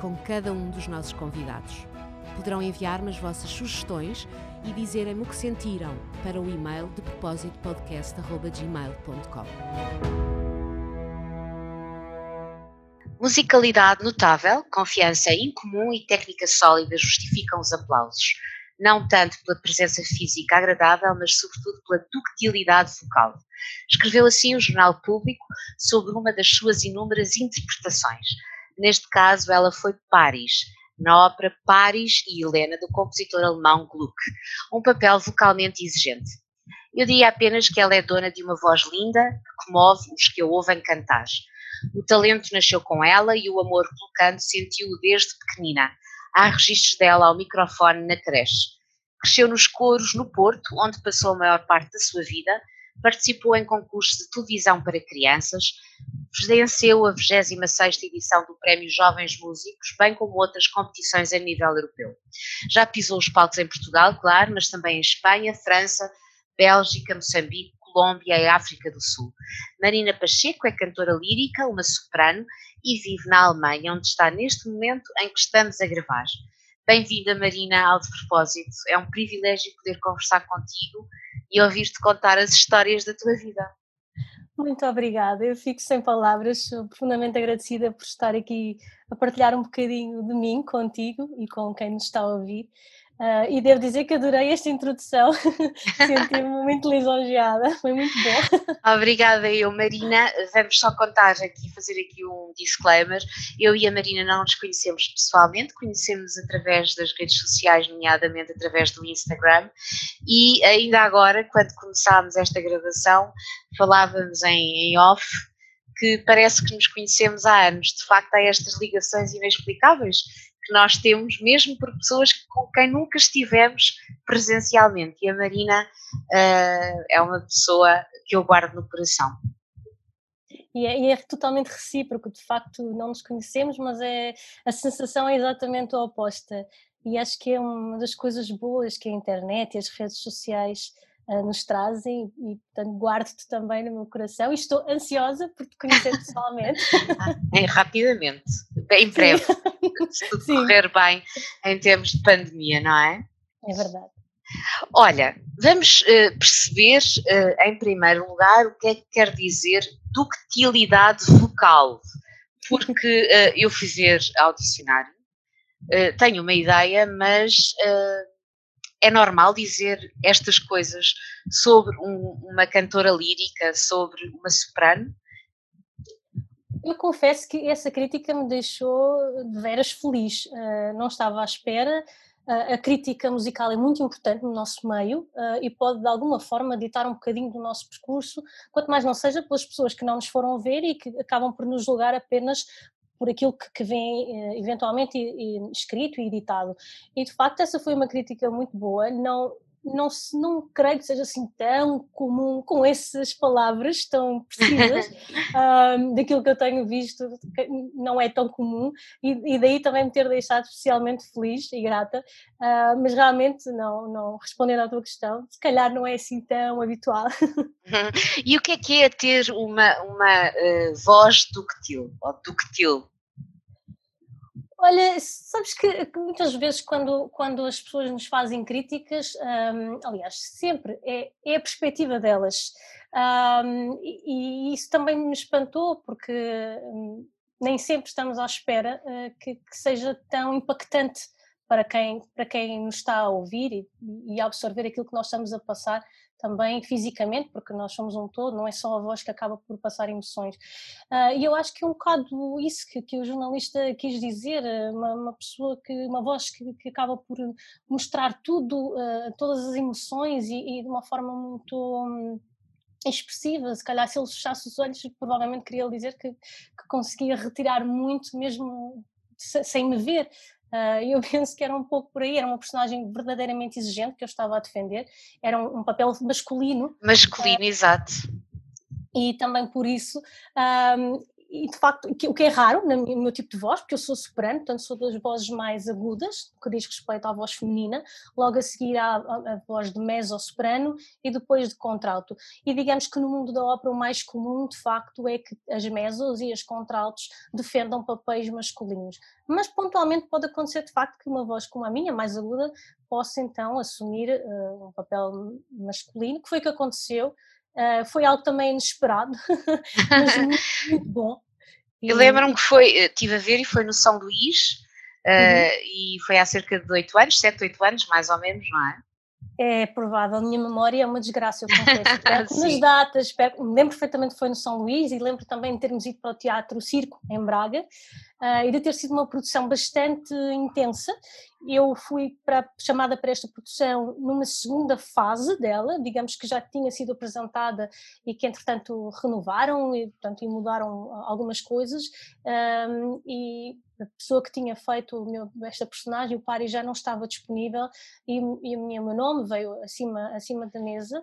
com cada um dos nossos convidados. Poderão enviar-me as vossas sugestões e dizerem-me o que sentiram para o e-mail de propósito podcast.gmail.com. Musicalidade notável, confiança incomum e técnica sólida justificam os aplausos. Não tanto pela presença física agradável, mas sobretudo pela ductilidade vocal. Escreveu assim o Jornal Público sobre uma das suas inúmeras interpretações. Neste caso, ela foi Paris, na ópera Paris e Helena, do compositor alemão Gluck, um papel vocalmente exigente. Eu diria apenas que ela é dona de uma voz linda que comove os que a ouvem cantar. O talento nasceu com ela e o amor pelo canto sentiu-o desde pequenina. Há registros dela ao microfone na creche. Cresceu nos coros no Porto, onde passou a maior parte da sua vida, participou em concursos de televisão para crianças, venceu a 26ª edição do Prémio Jovens Músicos, bem como outras competições a nível europeu. Já pisou os palcos em Portugal, claro, mas também em Espanha, França, Bélgica, Moçambique, Colômbia e África do Sul. Marina Pacheco é cantora lírica, uma soprano, e vive na Alemanha, onde está neste momento em que estamos a gravar. Bem-vinda, Marina, ao De Propósito. É um privilégio poder conversar contigo e ouvir-te contar as histórias da tua vida. Muito obrigada, eu fico sem palavras, sou profundamente agradecida por estar aqui a partilhar um bocadinho de mim contigo e com quem nos está a ouvir. Uh, e devo dizer que adorei esta introdução, senti-me muito lisonjeada, foi muito bom. Obrigada, eu, Marina. Vamos só contar aqui, fazer aqui um disclaimer. Eu e a Marina não nos conhecemos pessoalmente, conhecemos através das redes sociais, nomeadamente através do Instagram. E ainda agora, quando começámos esta gravação, falávamos em, em off que parece que nos conhecemos há anos. De facto, há estas ligações inexplicáveis que nós temos, mesmo por pessoas com quem nunca estivemos presencialmente. E a Marina uh, é uma pessoa que eu guardo no coração. E é, e é, totalmente recíproco, de facto não nos conhecemos, mas é, a sensação é exatamente a oposta. E acho que é uma das coisas boas que a internet e as redes sociais nos trazem e, portanto, guardo-te também no meu coração e estou ansiosa por te conhecer pessoalmente. é, rapidamente, em breve, se tudo Sim. correr bem em termos de pandemia, não é? É verdade. Olha, vamos uh, perceber, uh, em primeiro lugar, o que é que quer dizer ductilidade vocal, porque uh, eu fui ver ao dicionário, tenho uma ideia, mas é normal dizer estas coisas sobre um, uma cantora lírica, sobre uma soprano? Eu confesso que essa crítica me deixou de veras feliz. Uh, não estava à espera. Uh, a crítica musical é muito importante no nosso meio uh, e pode, de alguma forma, ditar um bocadinho do nosso percurso, quanto mais não seja pelas pessoas que não nos foram ver e que acabam por nos julgar apenas por aquilo que, que vem eh, eventualmente escrito e editado. E de facto essa foi uma crítica muito boa, não, não, não creio que seja assim tão comum com essas palavras tão precisas um, daquilo que eu tenho visto não é tão comum e, e, daí também me ter deixado especialmente feliz e grata uh, mas realmente não, não respondendo à tua questão se calhar não é assim tão habitual. E o que é que é ter uma, uma uh, voz ductil ou ductil Olha, sabes que, que, muitas vezes quando, quando as pessoas nos fazem críticas, um, aliás, sempre é, é, a perspectiva delas. Um, e, e, isso também me espantou, porque um, nem sempre estamos à espera uh, que, que, seja tão impactante para quem, para quem nos está a ouvir e, e absorver aquilo que nós estamos a passar também fisicamente, porque nós somos um todo, não é só a voz que acaba por passar emoções. Uh, e eu acho que é um bocado isso que, que o jornalista quis dizer, uma, uma pessoa que, uma voz que, que acaba por mostrar tudo, uh, todas as emoções e, e, de uma forma muito. Um, expressiva, se calhar se ele fechasse os olhos provavelmente queria dizer que, que conseguia retirar muito mesmo sem me ver Uh, eu penso que era um pouco por aí, era uma personagem verdadeiramente exigente que eu estava a defender, era um, um papel masculino. Masculino, uh, exato. E também por isso um, e de facto, o que é raro no meu tipo de voz, porque eu sou soprano, portanto sou das vozes mais agudas, que diz respeito à voz feminina, logo a seguir à, a voz de mezzo-soprano e depois de contralto. E digamos que no mundo da ópera o mais comum, de facto, é que as mezzos e as contraltos defendam papéis masculinos. Mas pontualmente pode acontecer, de facto, que uma voz como a minha, mais aguda, possa então assumir uh, um papel masculino, que foi o que aconteceu Uh, foi algo também inesperado, mas muito, muito bom. Eu lembro-me que foi, estive a ver e foi no São Luís, uh, uhum. e foi há cerca de 8 anos, 7, 8 anos mais ou menos, não é? É provável, a minha memória é uma desgraça, eu confesso. nas datas, lembro perfeitamente que foi no São Luís e lembro também de termos ido para o Teatro Circo, em Braga, uh, e de ter sido uma produção bastante intensa. Eu fui para, chamada para esta produção numa segunda fase dela, digamos que já tinha sido apresentada e que entretanto renovaram e, portanto, e mudaram algumas coisas, um, e a pessoa que tinha feito meu, esta personagem, o Pari, já não estava disponível e, e o meu nome veio acima, acima da mesa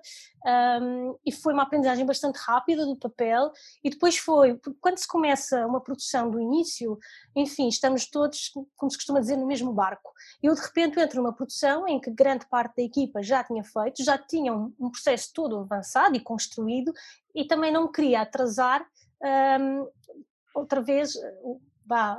um, e foi uma aprendizagem bastante rápida do papel e depois foi, quando se começa uma produção do início, enfim, estamos todos, como se costuma dizer, no mesmo barco. Eu de repente entro numa produção em que grande parte da equipa já tinha feito, já tinha um, um processo todo avançado e construído e também não queria atrasar um, outra vez vá,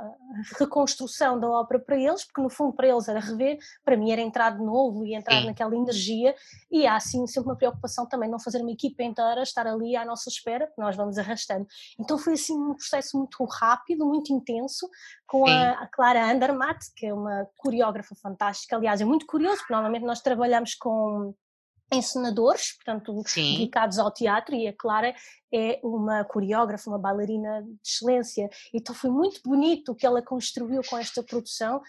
reconstrução da ópera para eles, porque no fundo para eles era rever, para mim era entrar de novo e entrar Sim. naquela energia, e há assim sempre uma preocupação também não fazer uma equipa inteira estar ali à nossa espera, porque nós vamos arrastando. Então foi assim um processo muito rápido, muito intenso, com a, a, Clara Andermatt, que é uma coreógrafa fantástica, aliás é muito curioso, porque normalmente nós trabalhamos com encenadores, portanto, Sim. dedicados ao teatro, e a Clara é uma coreógrafa, uma bailarina de excelência. Então foi muito bonito o que ela construiu com esta produção,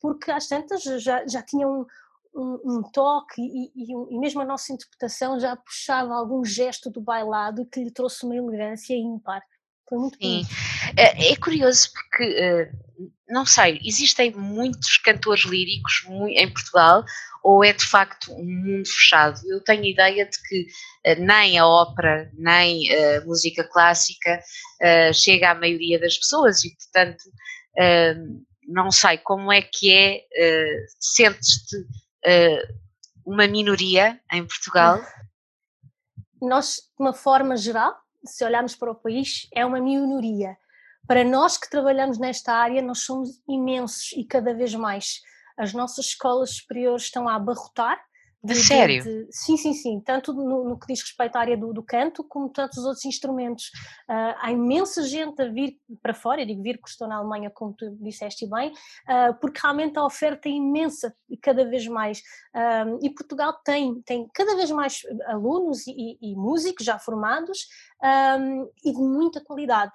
porque às tantas já, já tinha um, um, um toque e, e, e, mesmo a nossa interpretação já puxava algum gesto do bailado que lhe trouxe uma elegância ímpar. Foi muito Sim. bonito. É, é curioso porque, eh, não sei, existem muitos cantores líricos em Portugal ou é de facto um mundo fechado? Eu tenho ideia de que uh, nem a ópera, nem a uh, música clássica uh, chega à maioria das pessoas e, portanto, não sei como é que é, sentes-te uma minoria em Portugal? Nós, de uma forma geral, se olharmos para o país, é uma minoria. Para nós que trabalhamos nesta área, nós somos imensos e cada vez mais as nossas escolas superiores estão a abarrotar. De, de sério? De, sim, sim, sim. Tanto no, no, que diz respeito à área do, do canto, como tantos outros instrumentos. Uh, há imensa gente a vir para fora, eu digo vir porque estou na Alemanha, como tu disseste bem, uh, porque realmente a oferta é imensa e cada vez mais. Uh, e Portugal tem, tem cada vez mais alunos e, e, e músicos já formados e de muita qualidade.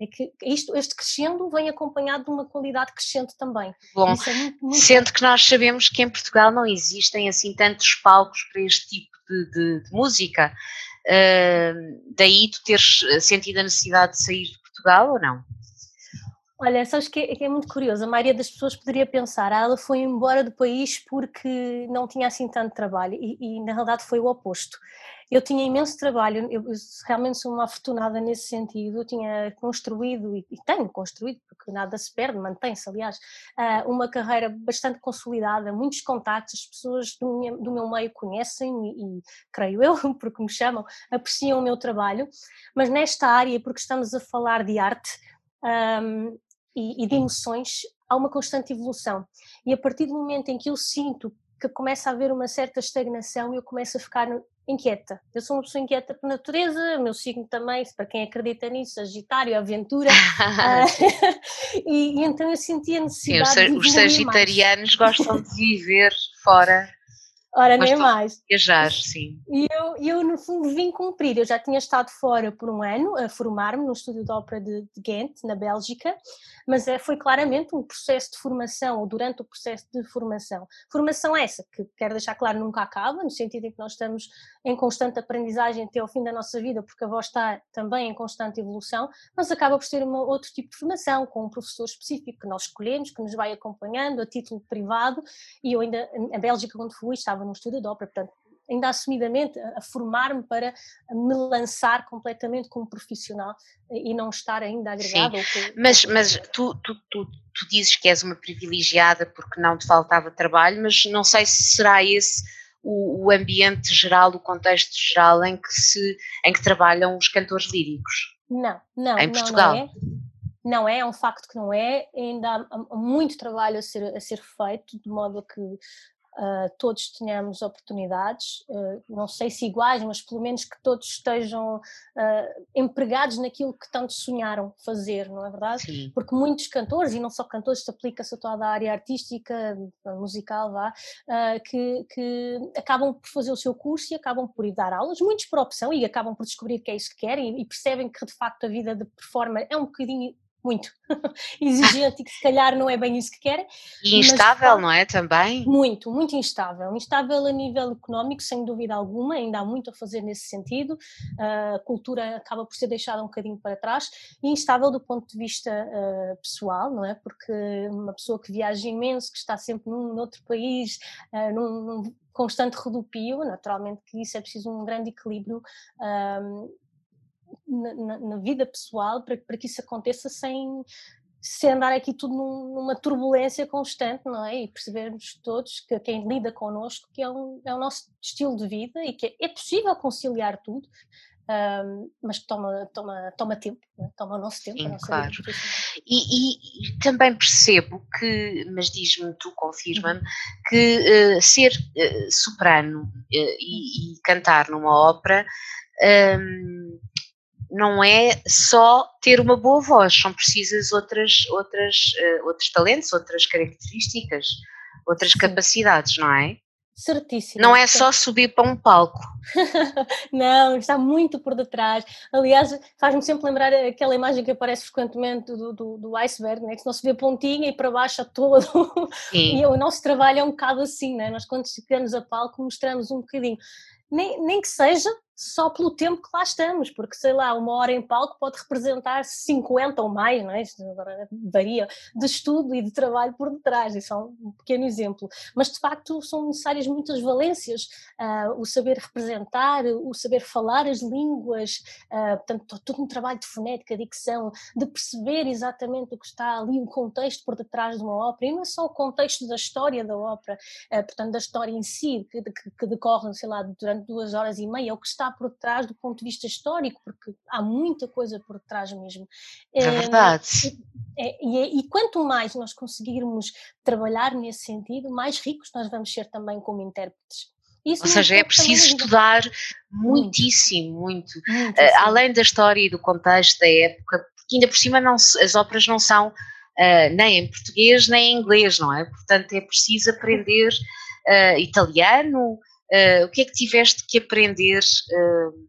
É que isto, este crescendo vem acompanhado de uma qualidade crescente também. Bom, é muito, muito sendo bom. que nós sabemos que em Portugal não existem assim tantos palcos para este tipo de, de, de música, uh, daí tu teres sentido a necessidade de sair de Portugal ou não? Olha, sabes que é, que é, muito curioso, a maioria das pessoas poderia pensar, ah, ela foi embora do país porque não tinha assim tanto trabalho e, e na realidade foi o oposto. Eu tinha imenso trabalho, eu, realmente sou uma afortunada nesse sentido, eu tinha construído e, e tenho construído, porque nada se perde, mantém-se aliás, uh, uma carreira bastante consolidada, muitos contactos, as pessoas do meu, do meu meio conhecem-me e, e creio eu, porque me chamam, apreciam o meu trabalho, mas nesta área, porque estamos a falar de arte, um, e, e de emoções, há uma constante evolução. E a partir do momento em que eu sinto que começa a haver uma certa estagnação, eu começo a ficar inquieta. Eu sou uma pessoa inquieta por natureza, meu signo também, para quem acredita nisso, Sagitário, aventura. uh, e, e, então eu senti a necessidade Sim, os, os sagitarianos mais. gostam de viver fora Ora, nem mais. Viajar, sim. E eu, eu, no fundo, vim cumprir. Eu já tinha estado fora por um ano a formar-me no Estúdio de Ópera de, de Ghent, na Bélgica, mas é, foi claramente um processo de formação, ou durante o processo de formação. Formação essa, que quero deixar claro, nunca acaba, no sentido em que nós estamos em constante aprendizagem até ao fim da nossa vida, porque a voz está também em constante evolução, mas acaba por ser um outro tipo de formação, com um professor específico que nós escolhemos, que nos vai acompanhando a título privado, e eu ainda, a Bélgica, quando fui, estava num estúdio de ópera, portanto, ainda assumidamente a, formar-me para me lançar completamente como profissional e não estar ainda agregada. Que... Mas, mas tu, tu, tu, tu, dizes que és uma privilegiada porque não te faltava trabalho, mas não sei se será esse o, o ambiente geral, o contexto geral em que, se, em que trabalham os cantores líricos. Não, não, em Portugal. Não, não é. Não é, é um facto que não é, ainda há muito trabalho a ser, a ser feito, de modo a que uh, todos tenhamos oportunidades, uh, não sei se iguais, mas pelo menos que todos estejam uh, empregados naquilo que tanto sonharam fazer, não é verdade? Sim. Porque muitos cantores, e não só cantores, isto aplica-se a toda a área artística, musical, vá, que, que, acabam por fazer o seu curso e acabam por ir dar aulas, muitos por opção e acabam por descobrir que é isso que querem e, percebem que de facto a vida de performer é um bocadinho muito exigente e que se calhar não é bem isso que querem. E instável, mas, não é? Também? Muito, muito instável. Instável a nível económico, sem dúvida alguma, ainda há muito a fazer nesse sentido. a cultura acaba por ser deixada um bocadinho para trás e instável do ponto de vista uh, pessoal, não é? Porque uma pessoa que viaja imenso, que está sempre num outro país, uh, num, num constante redupio, naturalmente que isso é preciso um grande equilíbrio um, na, na, vida pessoal para, para que isso aconteça sem, sem andar aqui tudo num, numa turbulência constante, não é? E percebermos todos que quem lida connosco que é, um, é o nosso estilo de vida e que é, é possível conciliar tudo, um, mas toma, toma, toma tempo, é? toma o nosso tempo. Sim, claro. E, e, e, também percebo que, mas diz-me tu, confirma-me, uhum. que uh, ser uh, soprano uh, e, e, cantar numa ópera um, não é só ter uma boa voz, são precisas outras, outras, uh, outros talentos, outras características, outras Sim. capacidades, não é? Certíssimo. Não é só subir para um palco. não, está muito por detrás. Aliás, faz-me sempre lembrar aquela imagem que aparece frequentemente do, do, do iceberg, né? que se não se vê pontinha e para baixo a todo. Sim. e o nosso trabalho é um bocado assim, né? nós quando chegamos a palco mostramos um bocadinho. Nem, nem que seja só pelo tempo que lá estamos, porque sei lá, uma hora em palco pode representar 50 ou mais, não é? Isto varia de estudo e de trabalho por detrás, isso é um pequeno exemplo. Mas de facto são necessárias muitas valências, uh, o saber representar, o saber falar as línguas, uh, portanto, todo um trabalho de fonética, dicção, de perceber exatamente o que está ali, o contexto por detrás de uma ópera, e não é só o contexto da história da ópera, uh, portanto, da história em si, que, que, que decorre, sei lá, durante duas horas e meia, é o que está por trás do ponto de vista histórico, porque há muita coisa por trás mesmo. É eh, verdade. É, e, é, e, quanto mais nós conseguirmos trabalhar nesse sentido, mais ricos nós vamos ser também como intérpretes. Isso Ou seja, é preciso estudar muitíssimo, muito. muito uh, além da história e do contexto da época, porque ainda por cima não, as óperas não são uh, nem em português nem em inglês, não é? Portanto, é preciso aprender uh, italiano, Uh, o que é que tiveste que aprender? Uh,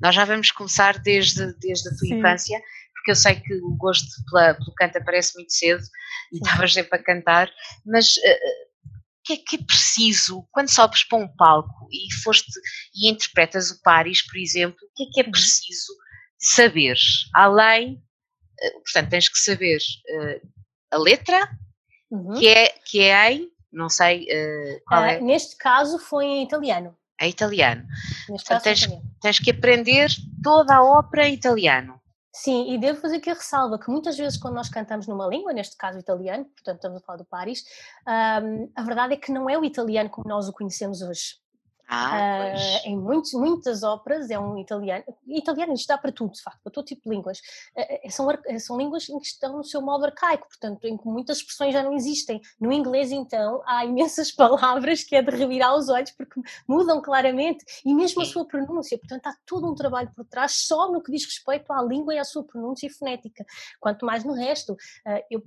nós já vamos começar desde, desde a tua Sim. infância, porque eu sei que o gosto pela, pelo canto aparece muito cedo e estavas sempre a cantar, mas uh, o que é que é preciso quando sobes para um palco e foste e interpretas o Paris, por exemplo, o que é que é uhum. preciso saber? Além, portanto, tens que saber a letra, uhum. que, é, que é em não sei uh, qual uh, é. Neste caso foi em italiano. É italiano. Neste caso tens, italiano. tens que aprender toda a ópera em italiano. Sim, e devo fazer aqui a ressalva que muitas vezes quando nós cantamos numa língua, neste caso italiano, portanto estamos a falar do Paris, um, a verdade é que não é o italiano como nós o conhecemos hoje. Ah, uh, em muitos, muitas óperas é um italiano, italiano isto dá para tudo, de facto, para todo tipo de línguas. Uh, são, são línguas que estão no seu modo arcaico, portanto, em que muitas expressões já não existem. No inglês, então, há imensas palavras que é de revirar os olhos porque mudam claramente, e mesmo a sua pronúncia, portanto, há todo um trabalho por trás só no que diz respeito à língua e à sua pronúncia e fonética, quanto mais no resto. Uh, eu,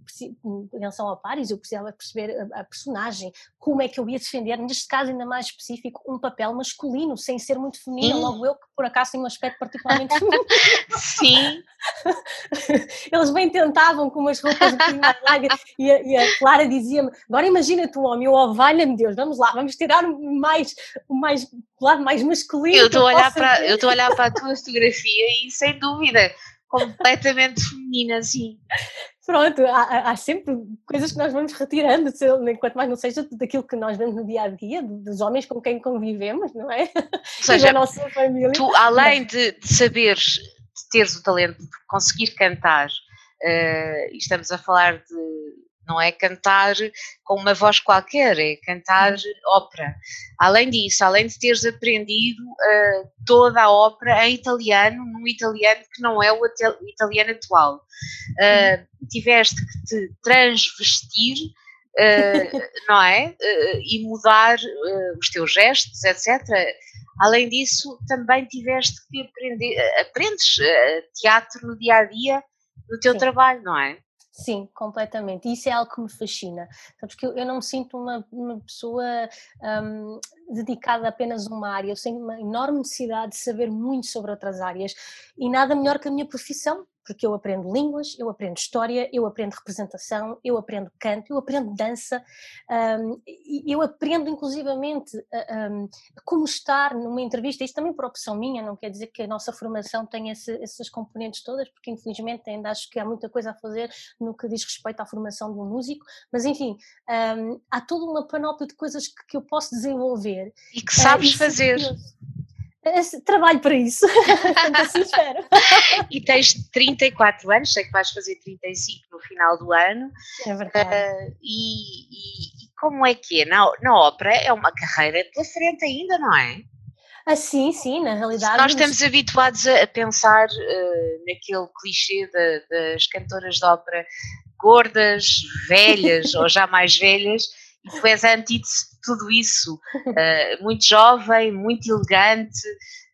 em relação ao Paris, eu precisava perceber a, a personagem, como é que eu ia defender, neste caso ainda mais específico, um papel masculino, sem ser muito feminino, logo eu que por acaso tenho um aspecto particularmente feminino. Sim. Eles bem tentavam com umas roupas um bocadinho mais largas e a, e a Clara dizia-me, agora imagina-te um homem, eu, oh, valha-me Deus, vamos lá, vamos tirar o mais, o mais, o lado mais masculino. Eu estou a olhar para, eu estou a olhar para a tua fotografia e sem dúvida, completamente feminina, assim pronto, há, há, sempre coisas que nós vamos retirando, enquanto mais não seja daquilo que nós vemos no dia a dia, dos homens com quem convivemos, não é? Ou seja, nossa família. tu além de, de saberes, de teres o talento de conseguir cantar, uh, e estamos a falar de não é cantar com uma voz qualquer, é cantar ópera. Além disso, além de teres aprendido uh, toda a ópera em italiano, num italiano que não é o italiano atual, uh, tiveste que te transvestir. Uh, não é? e mudar os teus gestos, etc. Além disso, também tiveste que aprender, aprendes teatro no dia a dia no teu Sim. trabalho, não é? Sim, completamente. Isso é algo que me fascina. Sabes que eu, eu não me sinto uma, uma pessoa um, dedicada apenas a uma área, eu tenho uma enorme necessidade de saber muito sobre outras áreas e nada melhor que a minha profissão porque eu aprendo línguas, eu aprendo história, eu aprendo representação, eu aprendo canto, eu aprendo dança, um, eu aprendo inclusivamente um, como estar numa entrevista, isso também por opção minha, não quer dizer que a nossa formação tenha esse, essas componentes todas, porque infelizmente ainda acho que há muita coisa a fazer no que diz respeito à formação de um músico, mas enfim, um, há toda uma panóplia de coisas que, que eu posso desenvolver. E que sabes uh, fazer trabalho para isso, assim espero. e tens 34 anos, sei que vais fazer 35 no final do ano. É verdade. Uh, e, e, como é que é? Na, na ópera é uma carreira pela frente ainda, não é? Ah, sim, sim, na realidade. Nós estamos habituados a, a pensar uh, naquele clichê de, das cantoras de ópera gordas, velhas ou já mais velhas, tu és a antítese de tudo isso, uh, muito jovem, muito elegante.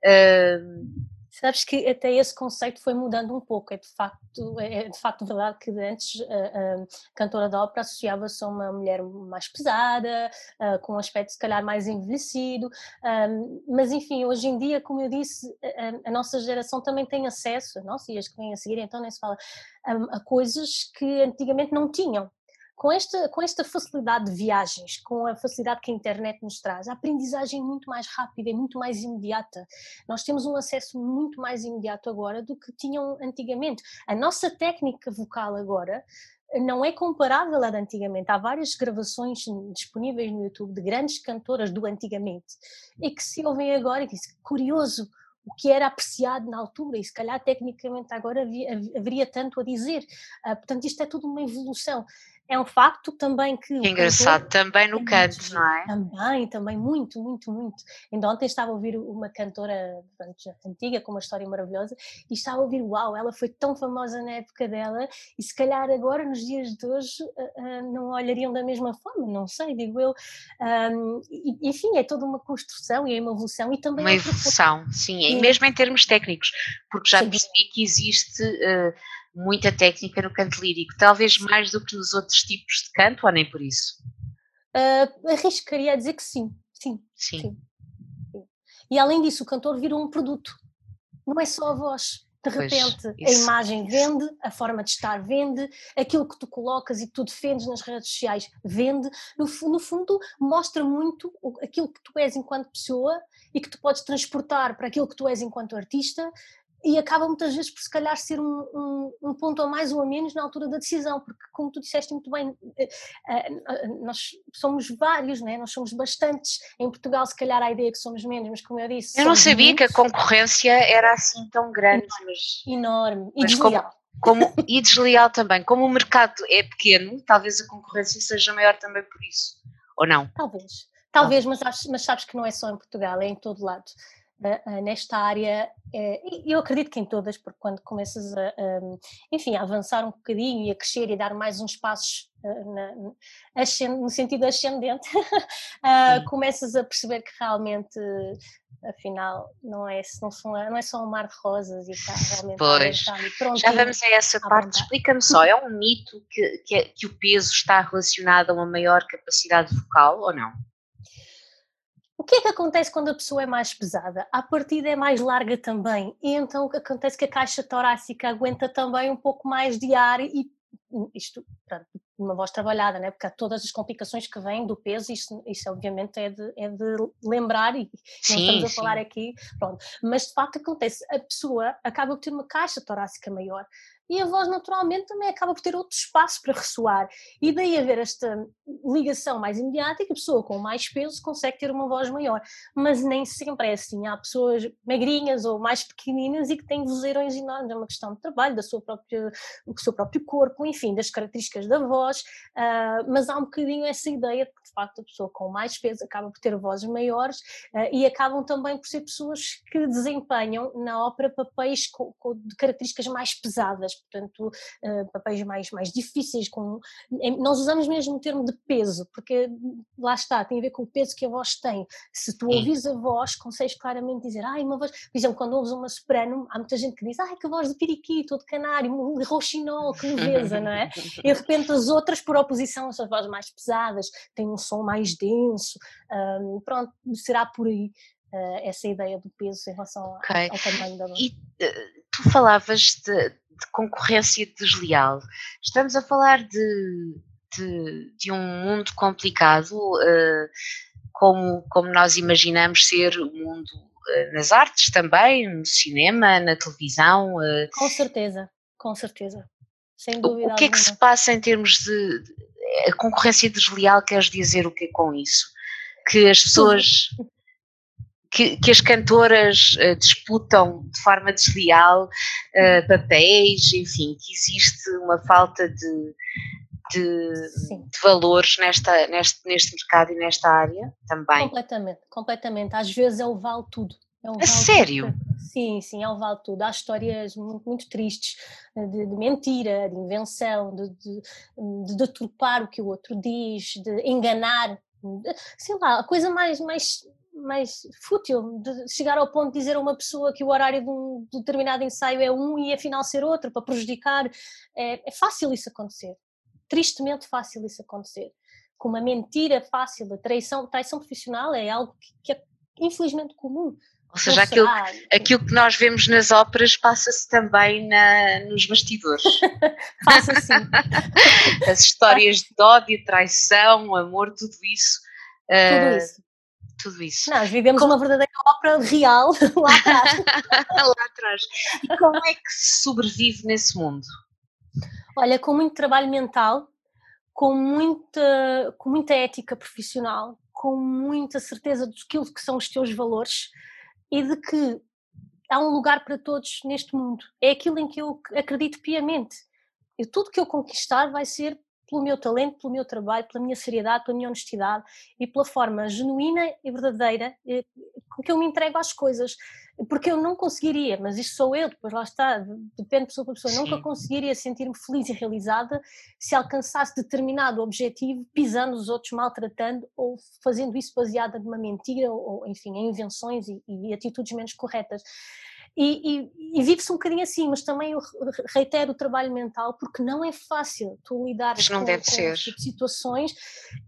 Uh... Sabes que até esse conceito foi mudando um pouco, é de facto, é, é de facto verdade que antes a, a cantora de ópera associava-se a uma mulher mais pesada, uh, com um aspecto se calhar mais envelhecido, mas enfim, hoje em dia, como eu disse, a, a, nossa geração também tem acesso, a nossa e as que vêm a seguir, então nem se fala, a, a coisas que antigamente não tinham, com esta, com esta facilidade de viagens, com a facilidade que a internet nos traz, a aprendizagem é muito mais rápida e muito mais imediata. Nós temos um acesso muito mais imediato agora do que tinham antigamente. A nossa técnica vocal agora não é comparável à de antigamente. Há várias gravações disponíveis no YouTube de grandes cantoras do antigamente e que se ouvem agora e que curioso, o que era apreciado na altura e se calhar tecnicamente agora havia, haveria tanto a dizer. Uh, portanto, isto é tudo uma evolução. É um facto também que. que engraçado, também no é canto, muito, não é? Também, também, muito, muito, muito. Ainda ontem estava a ouvir uma cantora antiga, com uma história maravilhosa, e estava a ouvir, uau, ela foi tão famosa na época dela, e se calhar agora, nos dias de hoje, uh, uh, não olhariam da mesma forma, não sei, digo eu. Enfim, é toda uma construção e é uma evolução, e também. Uma é evolução, sim, e mesmo em termos técnicos, porque já sim. percebi que existe. Muita técnica no canto lírico, talvez mais do que nos outros tipos de canto, ou nem por isso? Uh, arriscaria a dizer que sim. Sim, sim. sim. E além disso, o cantor virou um produto, não é só a voz. De repente, pois, a imagem vende, a forma de estar vende, aquilo que tu colocas e que tu defendes nas redes sociais vende. No, no fundo, mostra muito aquilo que tu és enquanto pessoa e que tu podes transportar para aquilo que tu és enquanto artista e acaba muitas vezes por se calhar ser um, um, um, ponto a mais ou a menos na altura da decisão, porque como tu disseste muito bem, eh, eh, nós somos vários, né? nós somos bastantes, em Portugal se calhar há a ideia que somos menos, mas como eu disse... Eu não sabia muitos. que a concorrência era assim tão grande, enorme, mas... Enorme, e mas desleal. Como, como, e desleal também, como o mercado é pequeno, talvez a concorrência seja maior também por isso, ou não? Talvez, Talvez, mas, mas sabes que não é só em Portugal, é em todo lado. Uh, uh, nesta área, uh, eu acredito que em todas, porque quando começas a, enfim, a avançar um bocadinho e a crescer e dar mais uns passos na, no sentido ascendente, começas a perceber que realmente afinal não é, não, são, não é só um mar de rosas e está realmente pois, já vamos a essa parte, explica-me só, é um mito que, que, é, que o peso está relacionado a uma maior capacidade vocal ou não? O que é que acontece quando a pessoa é mais pesada? A partida é mais larga também, e então o que acontece é que a caixa torácica aguenta também um pouco mais de ar e isto, pronto, uma voz trabalhada, né? porque há todas as complicações que vêm do peso, isso, isso obviamente é de, é de lembrar e sim, não estamos a sim. falar aqui, pronto. Mas de facto acontece, a pessoa acaba por ter uma caixa torácica maior, e a voz naturalmente também acaba por ter outro espaço para ressoar. E daí haver esta ligação mais imediata e que a pessoa com mais peso consegue ter uma voz maior. Mas nem sempre é assim. Há pessoas magrinhas ou mais pequeninas e que têm vozeirões enormes. É uma questão de trabalho, da sua própria, do seu próprio corpo, enfim, das características da voz. Uh, mas há um bocadinho essa ideia de que, de facto, a pessoa com mais peso acaba por ter vozes maiores uh, e acabam também por ser pessoas que desempenham na ópera papéis com, com, de características mais pesadas portanto, uh, papéis mais, mais difíceis. Com, nós usamos mesmo o termo de peso, porque lá está, tem a ver com o peso que a voz tem. Se tu ouvis a voz, consegues claramente dizer, ai, uma voz, por exemplo, quando ouves uma soprano, há muita gente que diz, ai, que voz de periquito, ou de canário, rouxinol, que leveza, não é? E de repente as outras, por oposição, são as vozes mais pesadas, têm um som mais denso, um, pronto, será por aí. Uh, essa ideia do peso em relação okay. ao tamanho da voz. E uh, tu falavas de, de concorrência desleal. Estamos a falar de, de, de um mundo complicado, uh, como, como nós imaginamos ser o mundo uh, nas artes também, no cinema, na televisão. Uh. Com certeza, com certeza. Sem dúvida. O, que é que se passa em termos de. A concorrência desleal, queres dizer o que é com isso? Que as pessoas que, que as cantoras uh, disputam de forma desleal uh, papéis, enfim, que existe uma falta de, de, de, valores nesta, neste, neste mercado e nesta área também. Completamente, completamente. Às vezes é o vale tudo. É um a sério? Tudo. Sim, sim, é o vale tudo. Há histórias muito, muito tristes eh, de, de, mentira, de invenção, de, de, de deturpar o que o outro diz, de enganar sei lá, a coisa mais, mais mais fútil de chegar ao ponto de dizer a uma pessoa que o horário de um determinado ensaio é um e afinal ser outro para prejudicar. É, é fácil isso acontecer. Tristemente fácil isso acontecer. Com uma mentira fácil, a traição, traição profissional é algo que, que é infelizmente comum. Ou seja, aquilo, aquilo que nós vemos nas óperas passa-se também na, nos bastidores. passa sim. As histórias de ódio, traição, amor, tudo isso. Tudo uh, isso tudo isso. Nós vivemos como... uma verdadeira ópera real lá atrás. lá atrás. E como é que se sobrevive nesse mundo? Olha, com muito trabalho mental, com muita, com muita ética profissional, com muita certeza daquilo que são os teus valores e de que há um lugar para todos neste mundo. É aquilo em que eu acredito piamente. E tudo que eu conquistar vai ser pelo meu talento, pelo meu trabalho, pela minha seriedade, pela minha honestidade e pela forma genuína e verdadeira eh, com que eu me entrego às coisas. Porque eu não conseguiria, mas isto sou eu, depois lá está, depende de pessoa para pessoa, Sim. nunca conseguiria sentir-me feliz e realizada se alcançasse determinado objetivo pisando os outros, maltratando ou fazendo isso baseada numa mentira ou, enfim, em invenções e, e atitudes menos corretas. E, e, e vive-se um bocadinho assim, mas também eu reitero o trabalho mental, porque não é fácil tu lidar com, com tipo situações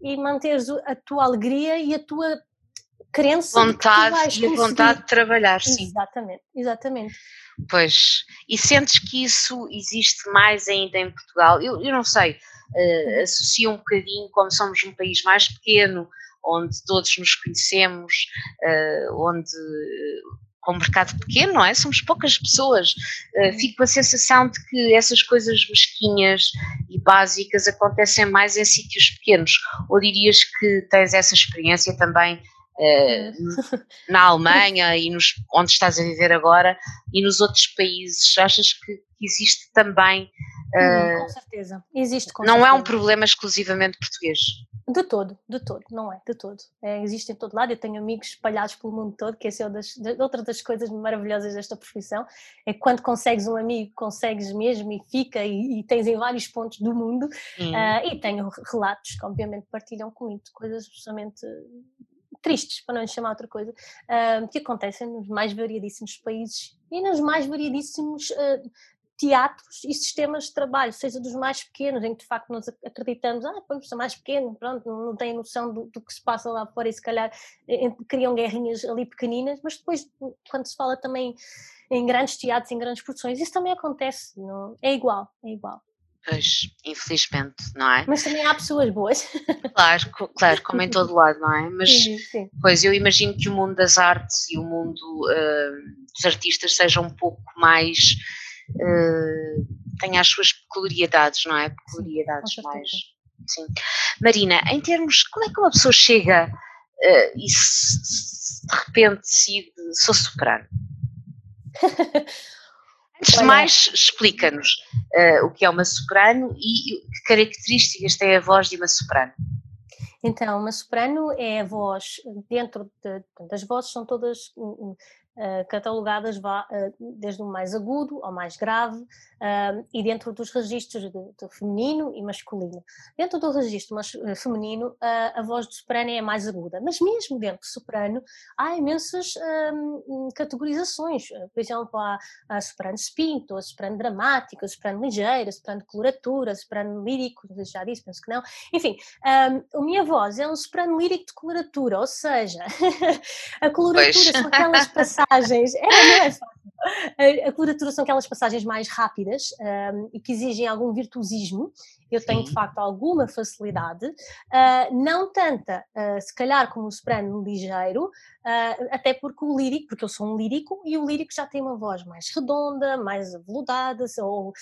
e manteres a tua alegria e a tua crença vontade de e a vontade de trabalhar, sim. Exatamente, exatamente. Pois, e sentes que isso existe mais ainda em Portugal? Eu, eu não sei, uh, associo um bocadinho, como somos um país mais pequeno, onde todos nos conhecemos, uh, onde com um mercado pequeno, não é? Somos poucas pessoas. Uh, fico com a sensação de que essas coisas mesquinhas e básicas acontecem mais em sítios pequenos. Ou dirias que tens essa experiência também uh, na Alemanha e nos, onde estás a viver agora e nos outros países? Achas que existe também. Uh, com certeza, existe. Com não certeza. é um problema exclusivamente português. De todo, de todo, não é, de todo. É, existe em todo lado, eu tenho amigos espalhados pelo mundo todo, que essa é das, de, outra das coisas maravilhosas desta profissão, é que quando consegues um amigo, consegues mesmo e fica e, e tens em vários pontos do mundo, uh, e tenho relatos que obviamente partilham comigo coisas absolutamente tristes, para não lhe chamar outra coisa, uh, que acontecem nos mais variadíssimos países e nos mais variadíssimos uh, teatros e sistemas de trabalho, seja dos mais pequenos, em que de facto nós acreditamos, ah, pois são mais pequeno, pronto, não têm noção do, do, que se passa lá fora e se calhar criam guerrinhas ali pequeninas, mas depois quando se fala também em grandes teatros, em grandes produções, isso também acontece, não? é igual, é igual. Pois, infelizmente, não é? Mas também há pessoas boas. Claro, claro, como em todo lado, não é? Mas, sim, sim. pois, eu imagino que o mundo das artes e o mundo uh, dos artistas seja um pouco mais uh, tem as suas peculiaridades, não é? Peculiaridades sim, mais. Sim. Marina, em termos, como é que uma pessoa chega uh, e se, se, de repente decide, sou soprano? Antes de mais, explica-nos uh, o que é uma soprano e que características tem a voz de uma soprano. Então, uma soprano é a voz dentro de, das vozes são todas uh, catalogadas vá, uh, desde o mais agudo ao mais grave uh, e dentro dos registros de, de, feminino e masculino. Dentro do registro feminino, a voz do soprano é mais aguda, mas mesmo dentro do soprano há imensas categorizações. Por exemplo, há a soprano spinto, a soprano dramática, a soprano ligeira, a soprano de coloratura, a soprano lírico, já disse, penso que não. Enfim, um, a minha voz é um soprano lírico de coloratura, ou seja, a coloratura pois. são aquelas passagens passagens. É, não é fácil. A, a coloratura são aquelas passagens mais rápidas um, e que exigem algum virtuosismo. Eu tenho de facto alguma facilidade, uh, não tanta, uh, se calhar, como o soprano ligeiro, uh, até porque o lírico, porque eu sou um lírico e o lírico já tem uma voz mais redonda, mais aveludada, ou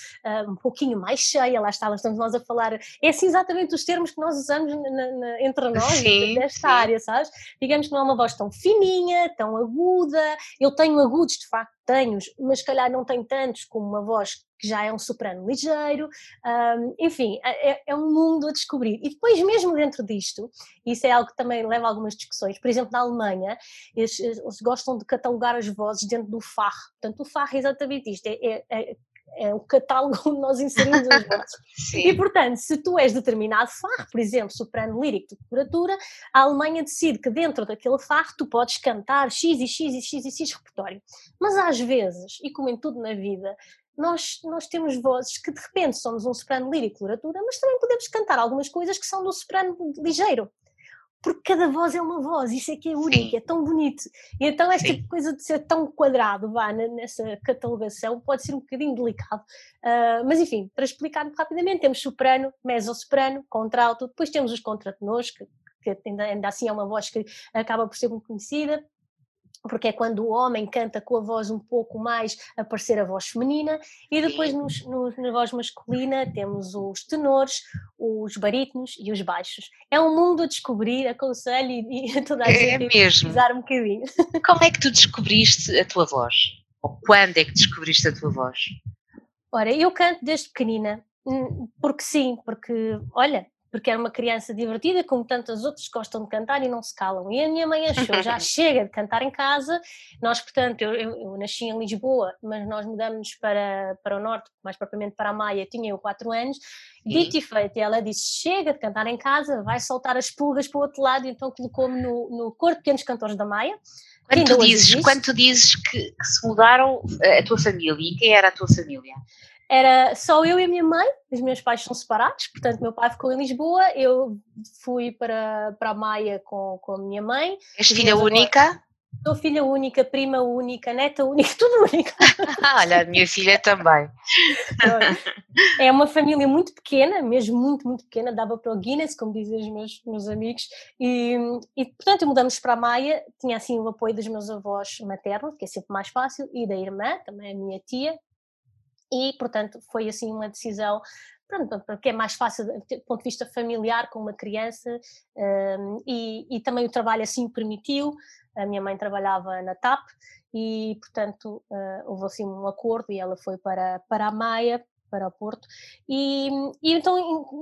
um pouquinho mais cheia. Lá está, lá estamos nós a falar. É assim exatamente os termos que nós usamos na, na, entre nós, sim, nesta sim. área, sabes? Digamos que não é uma voz tão fininha, tão aguda. Eu tenho agudos, de facto, tenho, mas se calhar não tenho tantos como uma voz que já é um soprano ligeiro, um, enfim, é, é, é, um mundo a descobrir. E depois, mesmo dentro disto, isso é algo que também leva a algumas discussões, por exemplo, na Alemanha, eles, eles gostam de catalogar as vozes dentro do FAR. Portanto, o FAR é exatamente isto, é, é, é o catálogo onde nós inserimos as vozes. e portanto, se tu és determinado FAR, por exemplo, soprano lírico de curatura, a Alemanha decide que dentro daquele FAR tu podes cantar X e X e X e X repertório. Mas às vezes, e como em tudo na vida, nós, nós temos vozes que de repente somos um soprano lírico de curatura, mas também podemos cantar algumas coisas que são do soprano ligeiro porque cada voz é uma voz, isso é que é único, Sim. é tão bonito. E então esta Sim. coisa de ser tão quadrado vá, nessa catalogação pode ser um bocadinho delicado. Uh, mas enfim, para explicar rapidamente, temos soprano, mezzo-soprano, contralto, depois temos os contratenores, que, que ainda, ainda assim é uma voz que acaba por ser muito conhecida, porque é quando o homem canta com a voz um pouco mais aparecer a voz feminina, e depois nos, nos, na voz masculina temos os tenores, os barítonos e os baixos. É um mundo a descobrir, aconselho e, e toda a é gente é mesmo. a um bocadinho. Como é que tu descobriste a tua voz? Ou quando é que descobriste a tua voz? Ora, eu canto desde pequenina, hum, porque sim, porque, olha, porque era uma criança divertida, como tantas outras gostam de cantar e não se calam. E a minha mãe achou, já chega de cantar em casa. Nós, portanto, eu, eu, eu nasci em Lisboa, mas nós mudamos para, para o norte, mais propriamente para a Maia, tinha eu 4 anos. Dito e feito, ela disse: chega de cantar em casa, vai soltar as pulgas para o outro lado. Então colocou-me no, no Coro de Pequenos Cantores da Maia. Quando tu, dizes, quando dizes que, que se mudaram a tua família, e quem era a tua família? Era só eu e a minha mãe, os meus pais são separados, portanto, meu pai ficou em Lisboa, eu fui para, para a Maia com, com a minha mãe. És filha única? Sou filha única, prima única, neta única, tudo única. Olha, a minha filha também. É uma família muito pequena, mesmo muito, muito pequena, dava para o Guinness, como dizem os meus, meus amigos, e, e portanto mudamos para a Maia, tinha assim o apoio dos meus avós maternos, que é sempre mais fácil, e da irmã, também a minha tia, e, portanto, foi assim uma decisão porque é mais fácil do ponto de vista familiar com uma criança um, e, e, também o trabalho assim permitiu. A minha mãe trabalhava na TAP e, portanto, uh, houve assim um acordo e ela foi para, para a Maia para o Porto, e, e então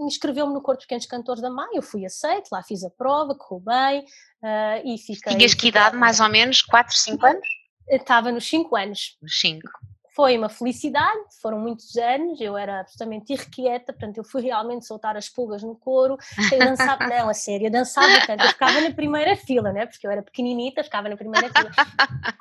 inscreveu-me no Corpo de Pequenos Cantores da Maia, eu fui aceito, lá fiz a prova, correu bem, uh, e fiquei... Tinhas que idade, mais ou menos, 4, 5 anos? Estava nos 5 anos. Nos 5 foi uma felicidade, foram muitos anos, eu era absolutamente irrequieta, portanto eu fui realmente soltar as pulgas no couro, eu dançava, não, a sério, eu dançava tanto, eu ficava na primeira fila, né, porque eu era pequeninita, ficava na primeira fila,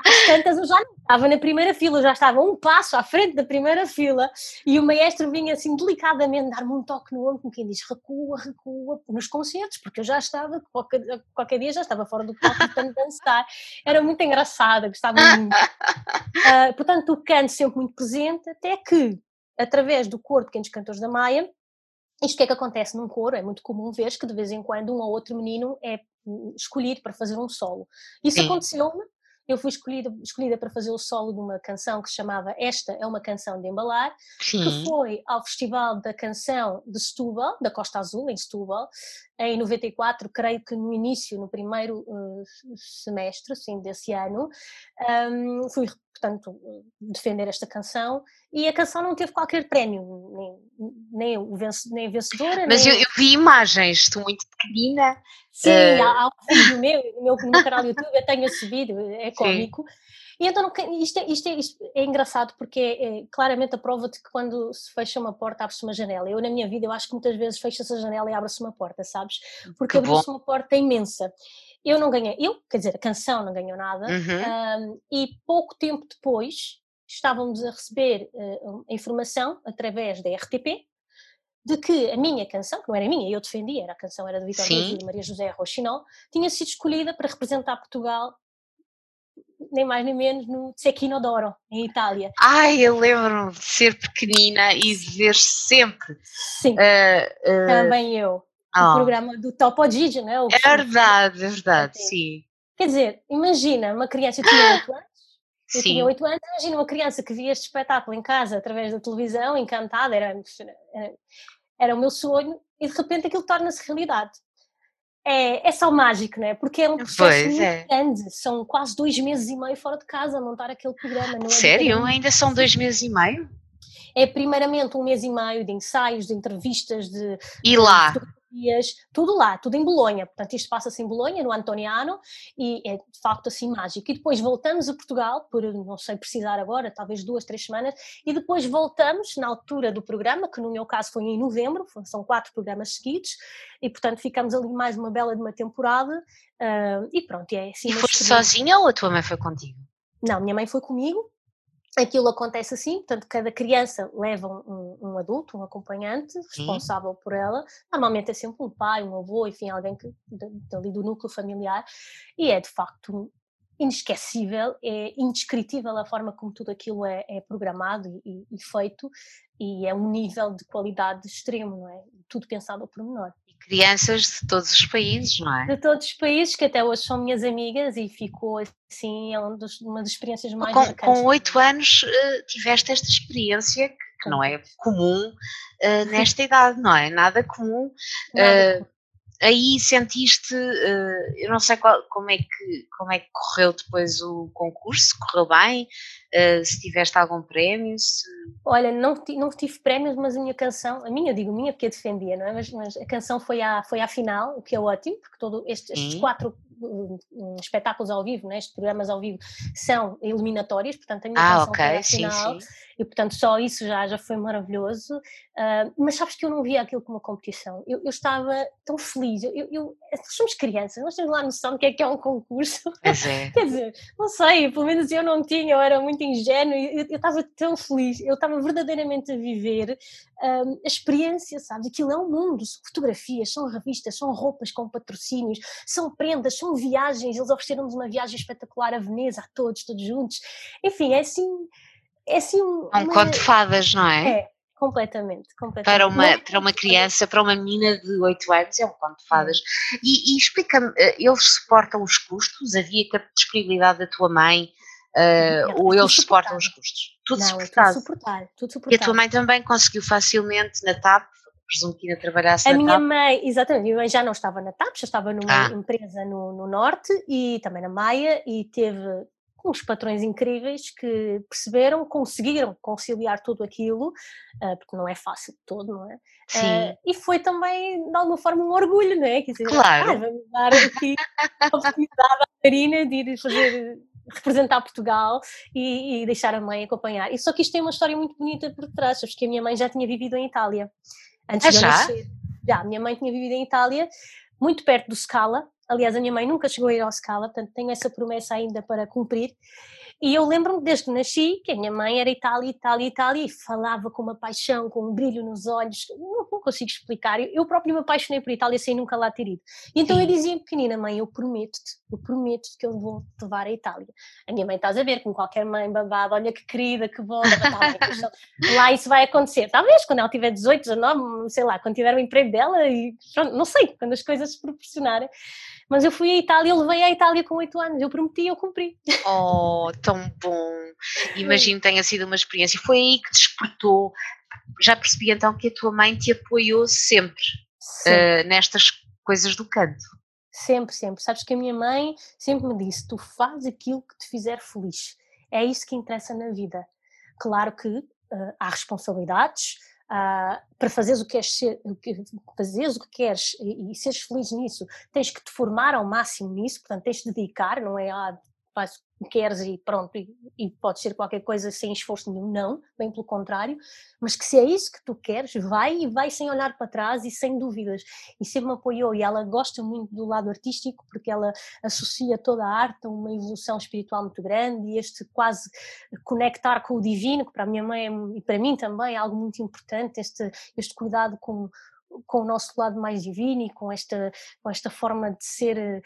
às tantas eu já não estava na primeira fila, eu já estava um passo à frente da primeira fila, e o maestro vinha assim delicadamente dar-me um toque no ombro, como quem diz, recua, recua, nos concertos, porque eu já estava, qualquer, qualquer dia já estava fora do palco de tanto dançar, era muito engraçada, gostava muito. Uh, portanto, o canto sempre muito presente, até que, através do coro de Pequenos Cantores da Maia, isto que é que acontece num coro? É muito comum ver que de vez em quando um ou outro menino é hum, escolhido para fazer um solo. Isso aconteceu-me. Eu fui escolhida, escolhida para fazer o solo de uma canção que se chamava Esta é uma canção de embalar, Sim. que foi ao Festival da Canção de Setúbal, da Costa Azul, em Setúbal, em 94, creio que no início, no primeiro uh, semestre assim, desse ano, um, fui, portanto, defender esta canção e a canção não teve qualquer prémio, nem, nem, o nem a vencedora. Mas nem... eu, eu, vi imagens, estou muito pequenina. Sim, uh... há, há um vídeo meu, no meu, no meu canal do YouTube, eu tenho esse vídeo, é cómico. Sim. E então isto é, isto é, isto é engraçado porque é, é, claramente a prova de que quando se fecha uma porta abre-se uma janela. Eu na minha vida eu acho que muitas vezes fecha-se a janela e abre-se uma porta, sabes? Porque abre-se uma porta imensa. Eu não ganhei, eu, quer dizer, a canção não ganhou nada, uhum. um, e pouco tempo depois estávamos a receber uh, a informação através da RTP de que a minha canção, que não era minha, eu defendia, era a canção era de Vitor e Maria José Rochinol, tinha sido escolhida para representar Portugal nem mais nem menos no Cecchino d'Oro, em Itália. Ai, eu lembro-me de ser pequenina e de ver sempre. Sim, uh, uh, também eu. O programa do Topo Gigi, não é? O é verdade, é verdade, sim. Quer dizer, imagina uma criança, eu tinha 8 anos, eu Sim. tinha 8 anos, imagina uma criança que via este espetáculo em casa através da televisão, encantada, era, era, era o meu sonho, e de repente aquilo torna-se realidade é, é só mágico, não é? Porque é um processo pois muito é. grande, são quase dois meses e meio fora de casa a montar aquele programa. Não é Sério? Ainda são dois meses e meio? É primeiramente um mês e meio de ensaios, de entrevistas, de. E lá? Tudo lá, tudo em Bolonha. Portanto, isto passa-se em Bolonha, no Antoniano, e é de facto assim mágico. E depois voltamos a Portugal, por não sei precisar agora, talvez duas, três semanas, e depois voltamos na altura do programa, que no meu caso foi em novembro, são quatro programas seguidos, e portanto ficamos ali mais uma bela de uma temporada, uh, e pronto, é assim. E foste sozinha ou a tua mãe foi contigo? Não, minha mãe foi comigo, aquilo acontece assim, portanto, cada criança leva um, um adulto, um acompanhante responsável por ela. Normalmente é sempre um pai, um avô, enfim, alguém que, dali do núcleo familiar, e é de facto inesquecível, é indescritível a forma como tudo aquilo é, é programado e, e, feito, e é um nível de qualidade extremo, não é? Tudo pensado ao pormenor crianças de todos os países, não é? De todos os países, que até hoje são minhas amigas e ficou assim, é uma das experiências mais Com, com oito anos uh, tiveste esta experiência, que não é comum uh, nesta idade, não é? Nada comum. Nada. Uh, aí sentiste, uh, eu não sei qual, como, é que, como é que correu depois o concurso, correu bem, uh, se tiveste algum prémio, se... Olha, não, não tive prémios, mas a minha canção, a minha, digo minha porque eu defendia, não é? Mas, mas a canção foi à, foi à final, o que é ótimo, porque todo estes, estes quatro espetáculos ao vivo, né? estes programas ao vivo são eliminatórios, portanto a minha ah, okay. foi final, sim, sim. e portanto só isso já, já foi maravilhoso, uh, mas sabes que eu não via aquilo como uma competição, eu, eu estava tão feliz, eu, eu, nós somos crianças, nós temos lá noção do que é que é um concurso, é. quer dizer, não sei, pelo menos eu não tinha, eu era muito ingênuo, eu, eu estava tão feliz, eu estava verdadeiramente a viver um, a experiência, sabes, aquilo é um mundo, são fotografias, são revistas, são roupas com patrocínios, são prendas, são viagens, eles ofereceram-nos uma viagem espetacular a Veneza, a todos, todos juntos. Enfim, é assim. É assim um, um uma... conto de fadas, não é? É, completamente, completamente. Para uma, para uma criança, para uma menina de 8 anos, é um conto de fadas. E, e explica-me, eh, eles suportam os custos? Havia disponibilidade da tua mãe? Uh, ou eles suportam os custos? Tudo Não, suportado. É tudo suportado, tudo suportado. E a tua mãe também conseguiu facilmente na TAP presumo que ainda trabalhasse a na minha TAP. mãe, exatamente, a minha mãe já não estava na TAP, já estava numa ah. empresa no, no, Norte e também na Maia e teve uns patrões incríveis que perceberam, conseguiram conciliar tudo aquilo, uh, porque não é fácil de todo, não é? Sim. Uh, e foi também, de alguma forma, um orgulho, não é? Quer dizer, claro. Ah, vamos dar aqui a oportunidade à Marina de ir fazer representar Portugal e, e, deixar a mãe acompanhar. E só que isto tem uma história muito bonita por trás, porque a minha mãe já tinha vivido em Itália. Antes ah, de eu já? nascer. Já, a minha mãe tinha vivido em Itália, muito perto do Scala, Aliás, a minha mãe nunca chegou a ir ao Scala, portanto tenho essa promessa ainda para cumprir. E eu lembro-me desde que nasci que a minha mãe era Itália, Itália, Itália e falava com uma paixão, com um brilho nos olhos, não, não consigo explicar. Eu próprio me apaixonei por Itália sem nunca lá ter ido. E então Sim. eu dizia, pequenina mãe, eu prometo-te, eu prometo-te que eu vou te levar à Itália. A minha mãe estás a ver, como qualquer mãe babada, olha que querida, que boa, lá isso vai acontecer. Talvez quando ela tiver 18, 19, sei lá, quando tiver o emprego dela e pronto, não sei, quando as coisas se proporcionarem. Mas eu fui à Itália, eu levei à Itália com 8 anos, eu prometi, eu cumpri. Oh, tão bom! Imagino que tenha sido uma experiência. Foi aí que despertou. Já percebi então que a tua mãe te apoiou sempre uh, nestas coisas do canto. Sempre, sempre. Sabes que a minha mãe sempre me disse: tu fazes aquilo que te fizer feliz. É isso que interessa na vida. Claro que uh, há responsabilidades, Uh, para fazeres o que queres ser, fazeres o que queres e, e seres feliz nisso, tens que te formar ao máximo nisso, portanto tens de dedicar, não é ah, faz o que queres e pronto, e, e pode ser qualquer coisa sem esforço nenhum, não, bem pelo contrário, mas que se é isso que tu queres, vai e vai sem olhar para trás e sem dúvidas. E sempre me apoiou e ela gosta muito do lado artístico porque ela associa toda a arte a uma evolução espiritual muito grande e este quase conectar com o divino, que para a minha mãe é, e para mim também é algo muito importante, este, este cuidado com com o nosso lado mais divino e com esta, com esta forma de ser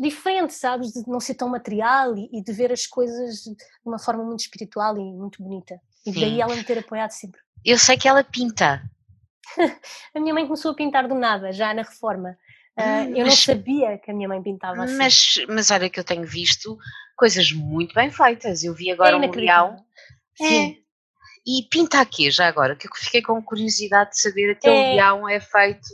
diferente, sabes? De não ser tão material e, e, de ver as coisas de uma forma muito espiritual e muito bonita. E Sim. daí ela me ter apoiado sempre. Eu sei que ela pinta. a minha mãe começou a pintar do nada, já na reforma. Uh, eu mas, não sabia que a minha mãe pintava assim. Mas, mas olha que eu tenho visto coisas muito bem feitas. Eu vi agora é um leão. Sim. É. E pinta aqui já agora, que eu fiquei com curiosidade de saber aquele é. leão é feito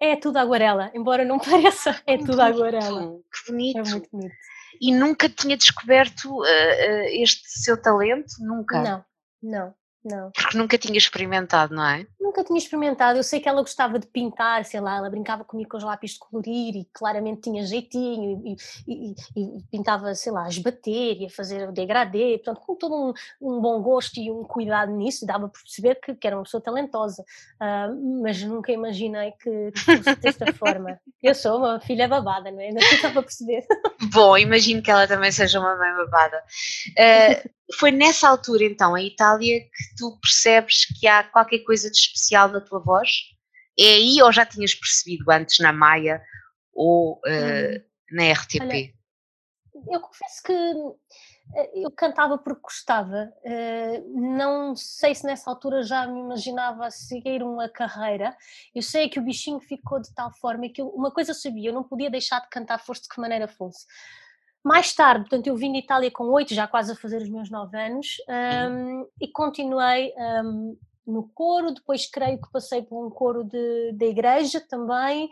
é tudo aguarela, embora não pareça, é tudo aguarela. Que bonito. É muito bonito. E nunca tinha descoberto uh, uh, este seu talento? Nunca? Não, não, não. Porque nunca tinha experimentado, não é? nunca tinha experimentado. Eu sei que ela gostava de pintar, sei lá, ela brincava comigo com os lápis de colorir e claramente tinha jeitinho e, e, e, pintava, sei lá, a esbater e a fazer o degradê, portanto, com todo um, um, bom gosto e um cuidado nisso, dava para perceber que, que, era uma pessoa talentosa, uh, mas nunca imaginei que, que fosse desta forma. Eu sou uma filha babada, não é? Não sei para perceber. Bom, imagino que ela também seja uma mãe babada. Uh, foi nessa altura, então, em Itália, que tu percebes que há qualquer coisa de especial na tua voz? É aí ou já tinhas percebido antes na Maia ou uh, na RTP? Olha, eu confesso que eh, eu cantava porque gostava. Uh, não sei se nessa altura já me imaginava seguir uma carreira. Eu sei que o bichinho ficou de tal forma que eu, uma coisa eu sabia, eu não podia deixar de cantar, fosse de que maneira fosse. Mais tarde, portanto, eu vim de Itália com oito, já quase a fazer os meus nove anos, um, e continuei um, no coro, depois creio que passei por um coro de, de igreja também,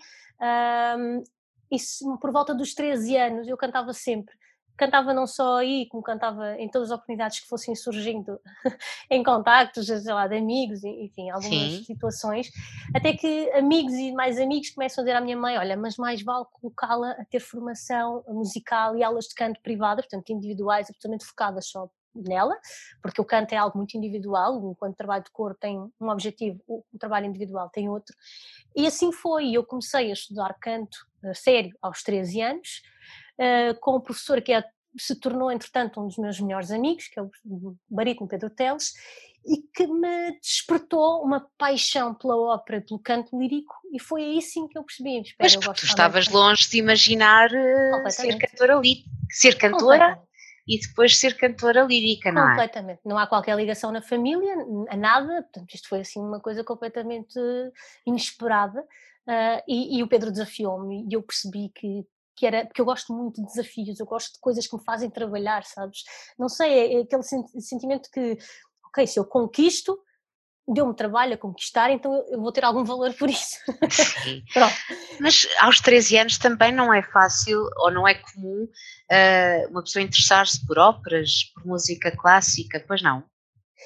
um, e por volta dos 13 anos eu cantava sempre cantava não só aí, como cantava em todas as oportunidades que fossem surgindo em contactos, sei lá, de amigos, enfim, algumas Sim. situações, até que amigos e mais amigos começam a dizer à minha mãe, olha, mas mais vale colocá-la a ter formação musical e aulas de canto privadas, portanto individuais, absolutamente focadas só nela, porque o canto é algo muito individual, enquanto o trabalho de cor tem um objetivo, o trabalho individual tem outro, e assim foi, eu comecei a estudar canto a sério aos 13 anos, uh, com um professor que é, se tornou, entretanto, um dos meus melhores amigos, que é o barítono Pedro Teles, e que me despertou uma paixão pela ópera, pelo canto lírico, e foi aí sim que eu percebi. Espera, Mas porque tu estavas longe de imaginar uh, ser cantora lírica, ser cantora e depois ser cantora lírica, não é? Completamente. Não há qualquer ligação na família, a nada, portanto isto foi assim uma coisa completamente inesperada uh, e, e, o Pedro desafiou-me e eu percebi que que era, porque eu gosto muito de desafios, eu gosto de coisas que me fazem trabalhar, sabes? Não sei, é, é aquele sentimento que, ok, se eu conquisto, deu-me trabalho a conquistar, então eu vou ter algum valor por isso. Mas aos 13 anos também não é fácil ou não é comum uh, uma pessoa interessar-se por óperas, por música clássica, pois não?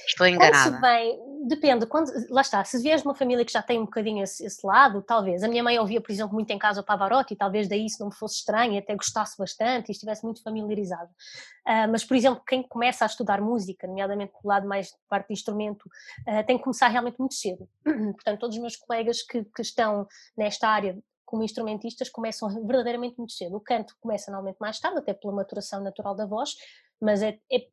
Estou enganada. Quando depende, quando, lá está, se vieres de uma família que já tem um bocadinho esse, esse, lado, talvez. A minha mãe ouvia, por exemplo, muito em casa o Pavarotti, talvez daí isso não me fosse estranho, até gostasse bastante e estivesse muito familiarizado. Uh, mas, por exemplo, quem começa a estudar música, nomeadamente do lado mais de parte de instrumento, uh, tem que começar realmente muito cedo. Portanto, todos os meus colegas que, que estão nesta área como instrumentistas começam verdadeiramente muito cedo. O canto começa normalmente mais tarde, até pela maturação natural da voz, mas é, é,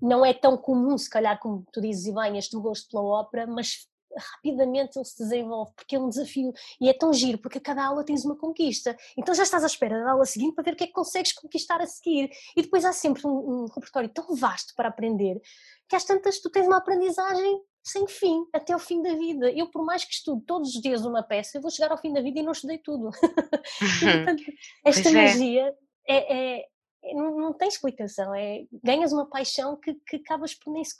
não é tão comum, se calhar, como tu dizes, e bem, este gosto pela ópera, mas rapidamente ele se desenvolve, porque é um desafio e é tão giro, porque a cada aula tens uma conquista. Então já estás à espera da aula seguinte para ver o que é que consegues conquistar a seguir. E depois há sempre um, um repertório tão vasto para aprender que às tantas tu tens uma aprendizagem sem fim, até o fim da vida. Eu, por mais que estude todos os dias uma peça, eu vou chegar ao fim da vida e não estudei tudo. Portanto, esta pois é. magia é, é, é, não, não, tem explicação. É, ganhas uma paixão que, que acabas por nem, se,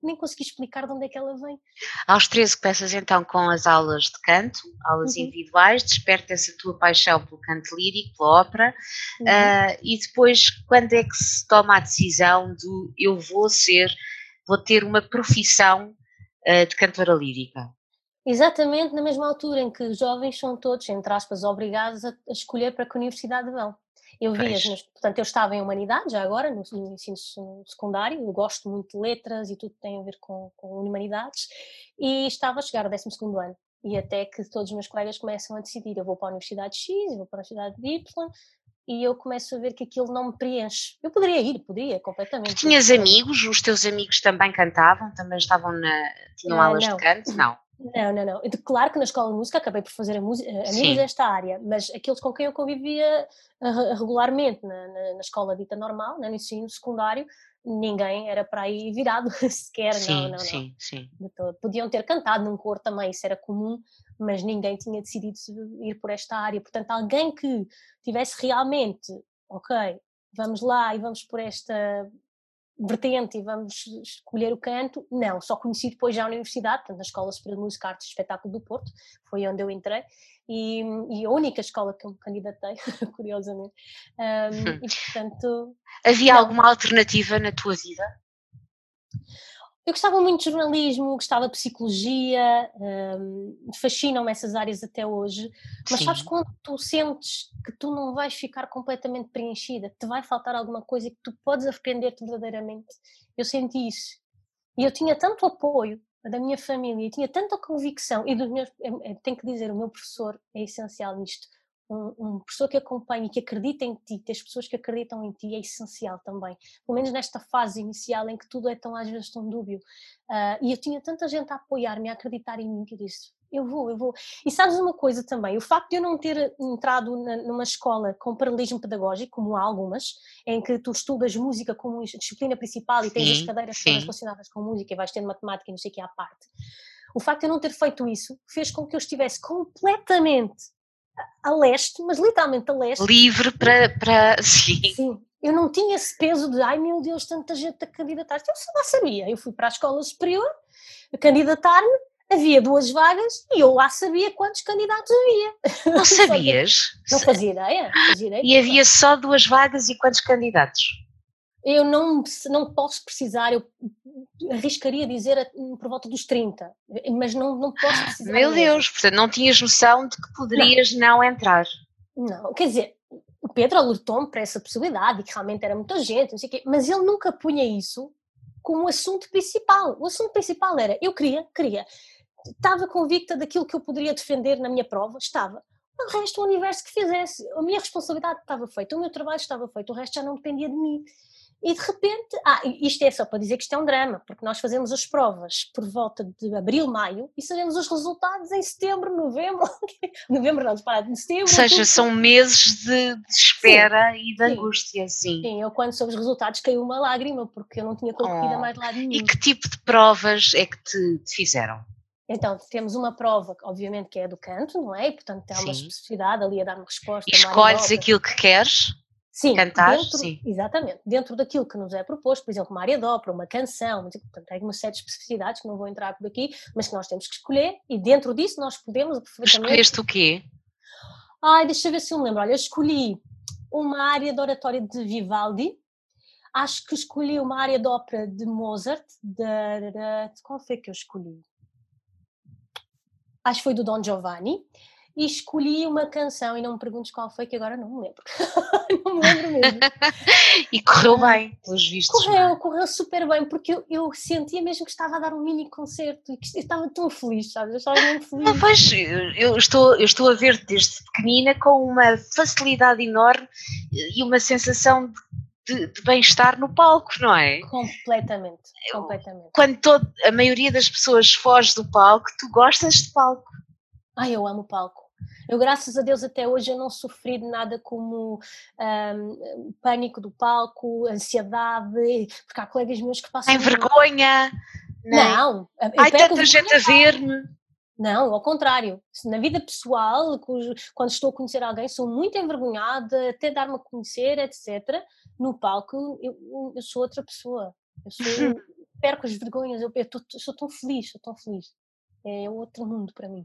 nem conseguir explicar de onde é que ela vem. Aos 13 começas então com as aulas de canto, aulas uhum. individuais, desperta essa tua paixão pelo canto lírico, pela ópera, uhum. uh, e depois quando é que se toma a decisão do eu vou ser, vou ter uma profissão de cantora lírica? Exatamente na mesma altura em que os jovens são todos, entre aspas, obrigados a, escolher para que universidade vão. Eu vi as portanto, eu estava em Humanidade já agora, no, no, ensino secundário, eu gosto muito de letras e tudo tem a ver com, com Humanidades, e estava a chegar ao 12 ano. E até que todos os meus colegas começam a decidir: eu vou para a Universidade X, eu vou para a Universidade Y, e eu começo a ver que aquilo não me preenche. Eu poderia ir, poderia, completamente. Tinhas amigos? Os teus amigos também cantavam? Também estavam na. tinham ah, aulas não. de canto? Não. Não, não, não. Claro que na escola de música acabei por fazer amigos desta área, mas aqueles com quem eu convivia uh, regularmente na, na, na, escola dita normal, né, no ensino secundário, ninguém era para aí virado sequer, sim, não, não, não. Sim, sim. Podiam ter cantado num coro também, isso era comum, mas ninguém tinha decidido ir por esta área. Portanto, alguém que tivesse realmente, ok, vamos lá e vamos por esta vertente e vamos escolher o canto, não, só conheci depois já a universidade, portanto, na Escola Superior de Música, Artes e Espetáculo do Porto, foi onde eu entrei, e, e a única escola que eu me candidatei, curiosamente, um, e portanto... Havia não. alguma alternativa na tua vida? Eu gostava muito de jornalismo, gostava de psicologia, um, fascinam-me essas áreas até hoje, mas Sim. sabes quando tu sentes que tu não vais ficar completamente preenchida, que te vai faltar alguma coisa e que tu podes arrepender-te verdadeiramente? Eu senti isso. E eu tinha tanto apoio da minha família tinha tanta convicção, e dos meus, é, é, tenho que dizer, o meu professor é essencial nisto um, um professor que acompanha e que acredita em ti, ter pessoas que acreditam em ti é essencial também. Pelo menos nesta fase inicial em que tudo é tão às vezes tão dúbio. Uh, e eu tinha tanta gente a apoiar-me, a acreditar em mim que eu disse, eu vou, eu vou. E sabes uma coisa também, o facto de eu não ter entrado na, numa escola com paralelismo pedagógico, como há algumas, em que tu estudas música como disciplina principal e tens sim, as cadeiras todas relacionadas com música e vais tendo matemática e não sei o que à parte. O facto de eu não ter feito isso fez com que eu estivesse completamente a leste, mas literalmente a leste. Livre para. para... Sim. Sim. Eu não tinha esse peso de, ai meu Deus, tanta gente a candidatar-se. Eu só sabia. Eu fui para a escola superior a candidatar-me, havia duas vagas e eu lá sabia quantos candidatos havia. Não sabias? não fazia ideia. Fazia ideia e havia só duas vagas e quantos candidatos? Eu não, não posso precisar, eu arriscaria dizer por volta dos 30, mas não, não posso precisar. Meu Deus, portanto não tinhas noção de que poderias não, não entrar. Não, quer dizer, o Pedro alertou-me para essa possibilidade e que realmente era muita gente, não sei o quê, mas ele nunca punha isso como assunto principal. O assunto principal era, eu queria, queria, estava convicta daquilo que eu poderia defender na minha prova, estava. O resto, o universo que fizesse, a minha responsabilidade estava feita, o meu trabalho estava feito, o resto já não dependia de mim. E de repente, ah, isto é só para dizer que isto é um drama, porque nós fazemos as provas por volta de abril, maio e sabemos os resultados em setembro, novembro, novembro não, para de setembro. Ou seja, são meses de, de espera sim, e de sim. angústia, sim. Sim, eu quando soube os resultados caiu uma lágrima, porque eu não tinha concorrido oh. mais lado nenhum. E que tipo de provas é que te, te fizeram? Então, temos uma prova, obviamente, que é do canto, não é? E, portanto, tem uma especificidade ali a dar uma resposta. E escolhes aquilo que queres? Sim, cantar, dentro, sim. exatamente, dentro daquilo que nos é proposto, por exemplo, uma área de ópera, uma canção, portanto, tem uma série de especificidades que não vou entrar por aqui, mas que nós temos que escolher e dentro disso nós podemos perfeitamente... Escolheste o quê? Ai, deixa eu ver se eu me lembro, olha, eu escolhi uma área de oratório de Vivaldi, acho que escolhi uma área de ópera de Mozart, de, de, qual foi que eu escolhi? Acho que foi do Don Giovanni, e escolhi uma canção e não me perguntes qual foi que agora não me lembro. não me lembro mesmo. e correu bem, pelos vistos. Correu, é? correu super bem, porque eu, eu, sentia mesmo que estava a dar um mini concerto e que estava tão feliz, sabe? Eu estava muito feliz. Não, pois, eu estou, eu estou a ver desde pequenina com uma facilidade enorme e uma sensação de, de, de bem-estar no palco, não é? Completamente, completamente. Quando todo, a maioria das pessoas foge do palco, tu gostas de palco. Ai, eu amo palco. Eu, graças a Deus, até hoje eu não sofri de nada como um, pânico do palco, ansiedade, porque há colegas meus que passam. Tem vergonha! Não! não Ai, tanta gente a ver-me! Não, ao contrário. Na vida pessoal, quando estou a conhecer alguém, sou muito envergonhada, até dar-me a conhecer, etc. No palco, eu, eu sou outra pessoa. Eu sou, perco as vergonhas, eu, eu, tô, eu sou tão feliz, sou tão feliz. É outro mundo para mim.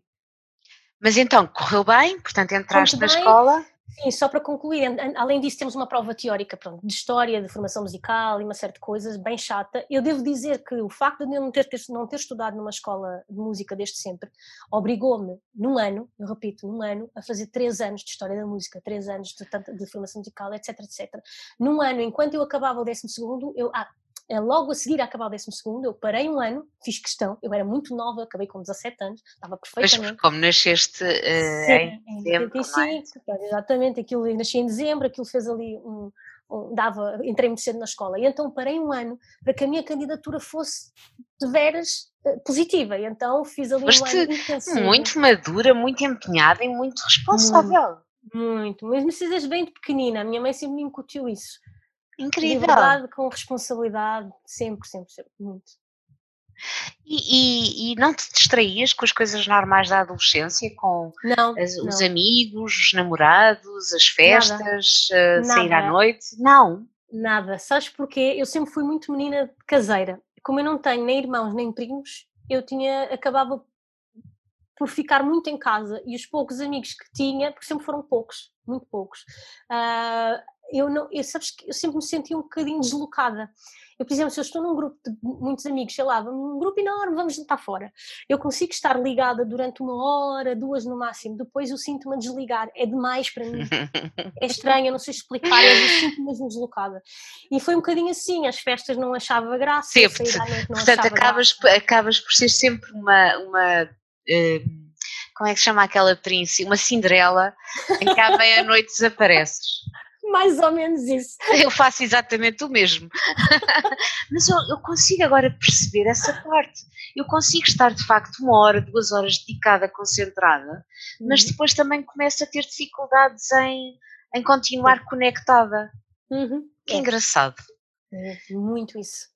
Mas então, correu bem, portanto entraste na escola. Sim, só para concluir, além disso temos uma prova teórica pronto, de história, de formação musical e uma série de coisas bem chata. Eu devo dizer que o facto de eu não ter, não ter estudado numa escola de música desde sempre obrigou-me, num ano, eu repito, num ano, a fazer três anos de história da música, três anos de, de formação musical, etc, etc. Num ano, enquanto eu acabava o décimo segundo, eu, ah, logo a seguir a acabar o 12 eu parei um ano, fiz questão, eu era muito nova, acabei com 17 anos, estava perfeitamente. Pois, como nasceste uh, Sim, em dezembro, em 75, é? exatamente, aquilo, nasci em dezembro, aquilo fez ali um, um, dava, entrei muito cedo na escola, e então parei um ano para que a minha candidatura fosse de veras uh, positiva, e então fiz ali Foste um ano intensivo. muito madura, muito empenhada e muito responsável. Muito, muito. mas me precisas bem de pequenina, a minha mãe sempre me incutiu isso. Incrível. Liberdade com responsabilidade, sempre, sempre, sempre, muito. E, e, e, não te distraías com as coisas normais da adolescência, com não, as, não. os amigos, os namorados, as festas, uh, sair à noite? Não. Nada. Sabes porquê? Eu sempre fui muito menina caseira. Como eu não tenho nem irmãos nem primos, eu tinha acabava por ficar muito em casa e os poucos amigos que tinha, porque sempre foram poucos, muito poucos, uh, eu não, eu, sabes que eu sempre me senti um bocadinho deslocada. Eu, por exemplo, se eu estou num grupo de muitos amigos, sei lá, um grupo enorme, vamos jantar fora. Eu consigo estar ligada durante uma hora, duas no máximo, depois eu sinto-me a desligar. É demais para mim. É estranho, eu não sei explicar, eu sinto-me mesmo deslocada. E foi um bocadinho assim, as festas não achava graça, sempre. Portanto, acabas, graça. acabas por ser sempre uma. uma uh, como é que se chama aquela príncipe? Uma Cinderela em que à meia-noite desapareces mais ou menos isso. Eu faço exatamente o mesmo. Mas eu, eu, consigo agora perceber essa parte. Eu consigo estar de facto uma hora, duas horas dedicada, concentrada, uhum. mas depois também começo a ter dificuldades em, em continuar uhum. conectada. Uhum. Que é. engraçado. Muito isso.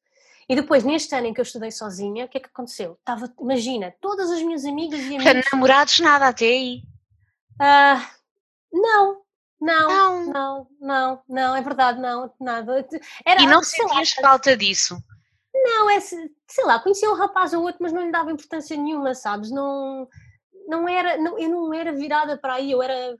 E depois, neste ano em que eu estudei sozinha, o que é que aconteceu? Estava, imagina, todas as minhas amigas e amigos. namorados, nada até aí? Uh, não, não, não, não, não, não, é verdade, não, nada. Era, e não sentias lá, falta disso? Não, é, sei lá, conhecia um rapaz ou outro, mas não lhe dava importância nenhuma, sabes? Não, não era, não, eu não era virada para aí, eu era,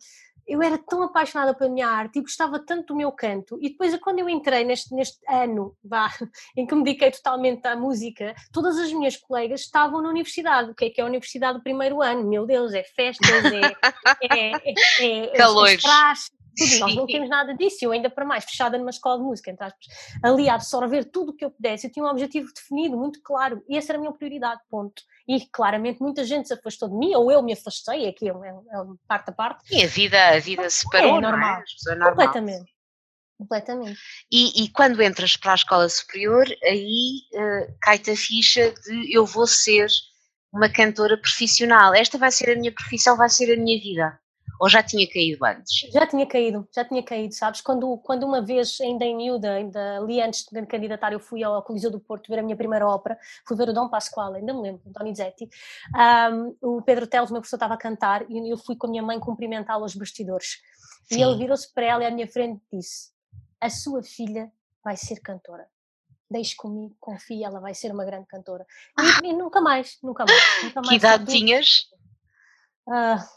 eu era tão apaixonada pela minha arte e gostava tanto do meu canto. E depois, quando eu entrei neste, neste ano em que me dediquei totalmente à música, todas as minhas colegas estavam na universidade. O que é que é a universidade do primeiro ano? Meu Deus, é festas, é, é, é, é, é Calores. tudo. Nós não temos nada disso. Eu, ainda para mais, fechada numa escola de música, entre aspas, ali a absorver tudo o que eu pudesse. Eu tinha um objetivo definido, muito claro, e essa era a minha prioridade, ponto. E claramente muita gente se afastou de mim, ou eu me afastei, aqui é, é, é parte a parte. E a vida, a vida separou, é, normal. Não é? normal. Completamente. Completamente. E, e, quando entras para a escola superior, aí uh, cai-te a ficha de eu vou ser uma cantora profissional. Esta vai ser a minha profissão, vai ser a minha vida. Ou já tinha caído antes? Já tinha caído, já tinha caído, sabes? Quando, quando uma vez, ainda em miúda, ainda ali antes de me candidatar, eu fui ao Coliseu do Porto ver a minha primeira ópera, fui ver o Dom Pasquale, ainda me lembro, Donizetti. Um, o Pedro Teles, meu professor, estava a cantar e eu fui com a minha mãe cumprimentá-lo aos bastidores. Sim. E ele virou-se para ela e à minha frente disse: a sua filha vai ser cantora. Deixe comigo, confie, ela vai ser uma grande cantora. E, ah! e nunca mais, nunca mais. Nunca mais que idade tinhas? Uh,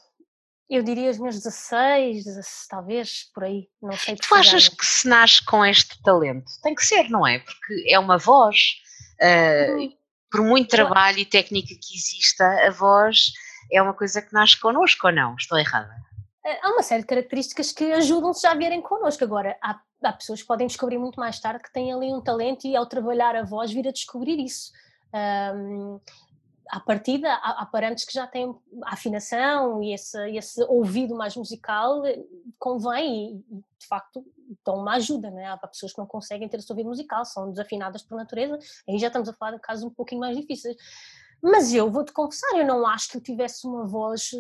eu diria os meus 16, 16, talvez, por aí, não sei. Tu achas que se nasce com este talento? Tem que ser, não é? Porque é uma voz. Uh, por muito trabalho e técnica que exista, a voz é uma coisa que nasce connosco ou não? Estou errada? Eh, há uma série de características que ajudam-se já a verem connosco. Agora, há, há, pessoas que podem descobrir muito mais tarde que têm ali um talento e ao trabalhar a voz vir a descobrir isso. Um, à partida, há, há que já têm afinação e esse, esse ouvido mais musical eh, convém e, de facto, dão uma ajuda, né? Há pessoas que não conseguem ter esse ouvido musical, são desafinadas por natureza, aí já estamos a falar de casos um pouquinho mais difíceis. Mas eu vou-te confessar, eu não acho que eu tivesse uma voz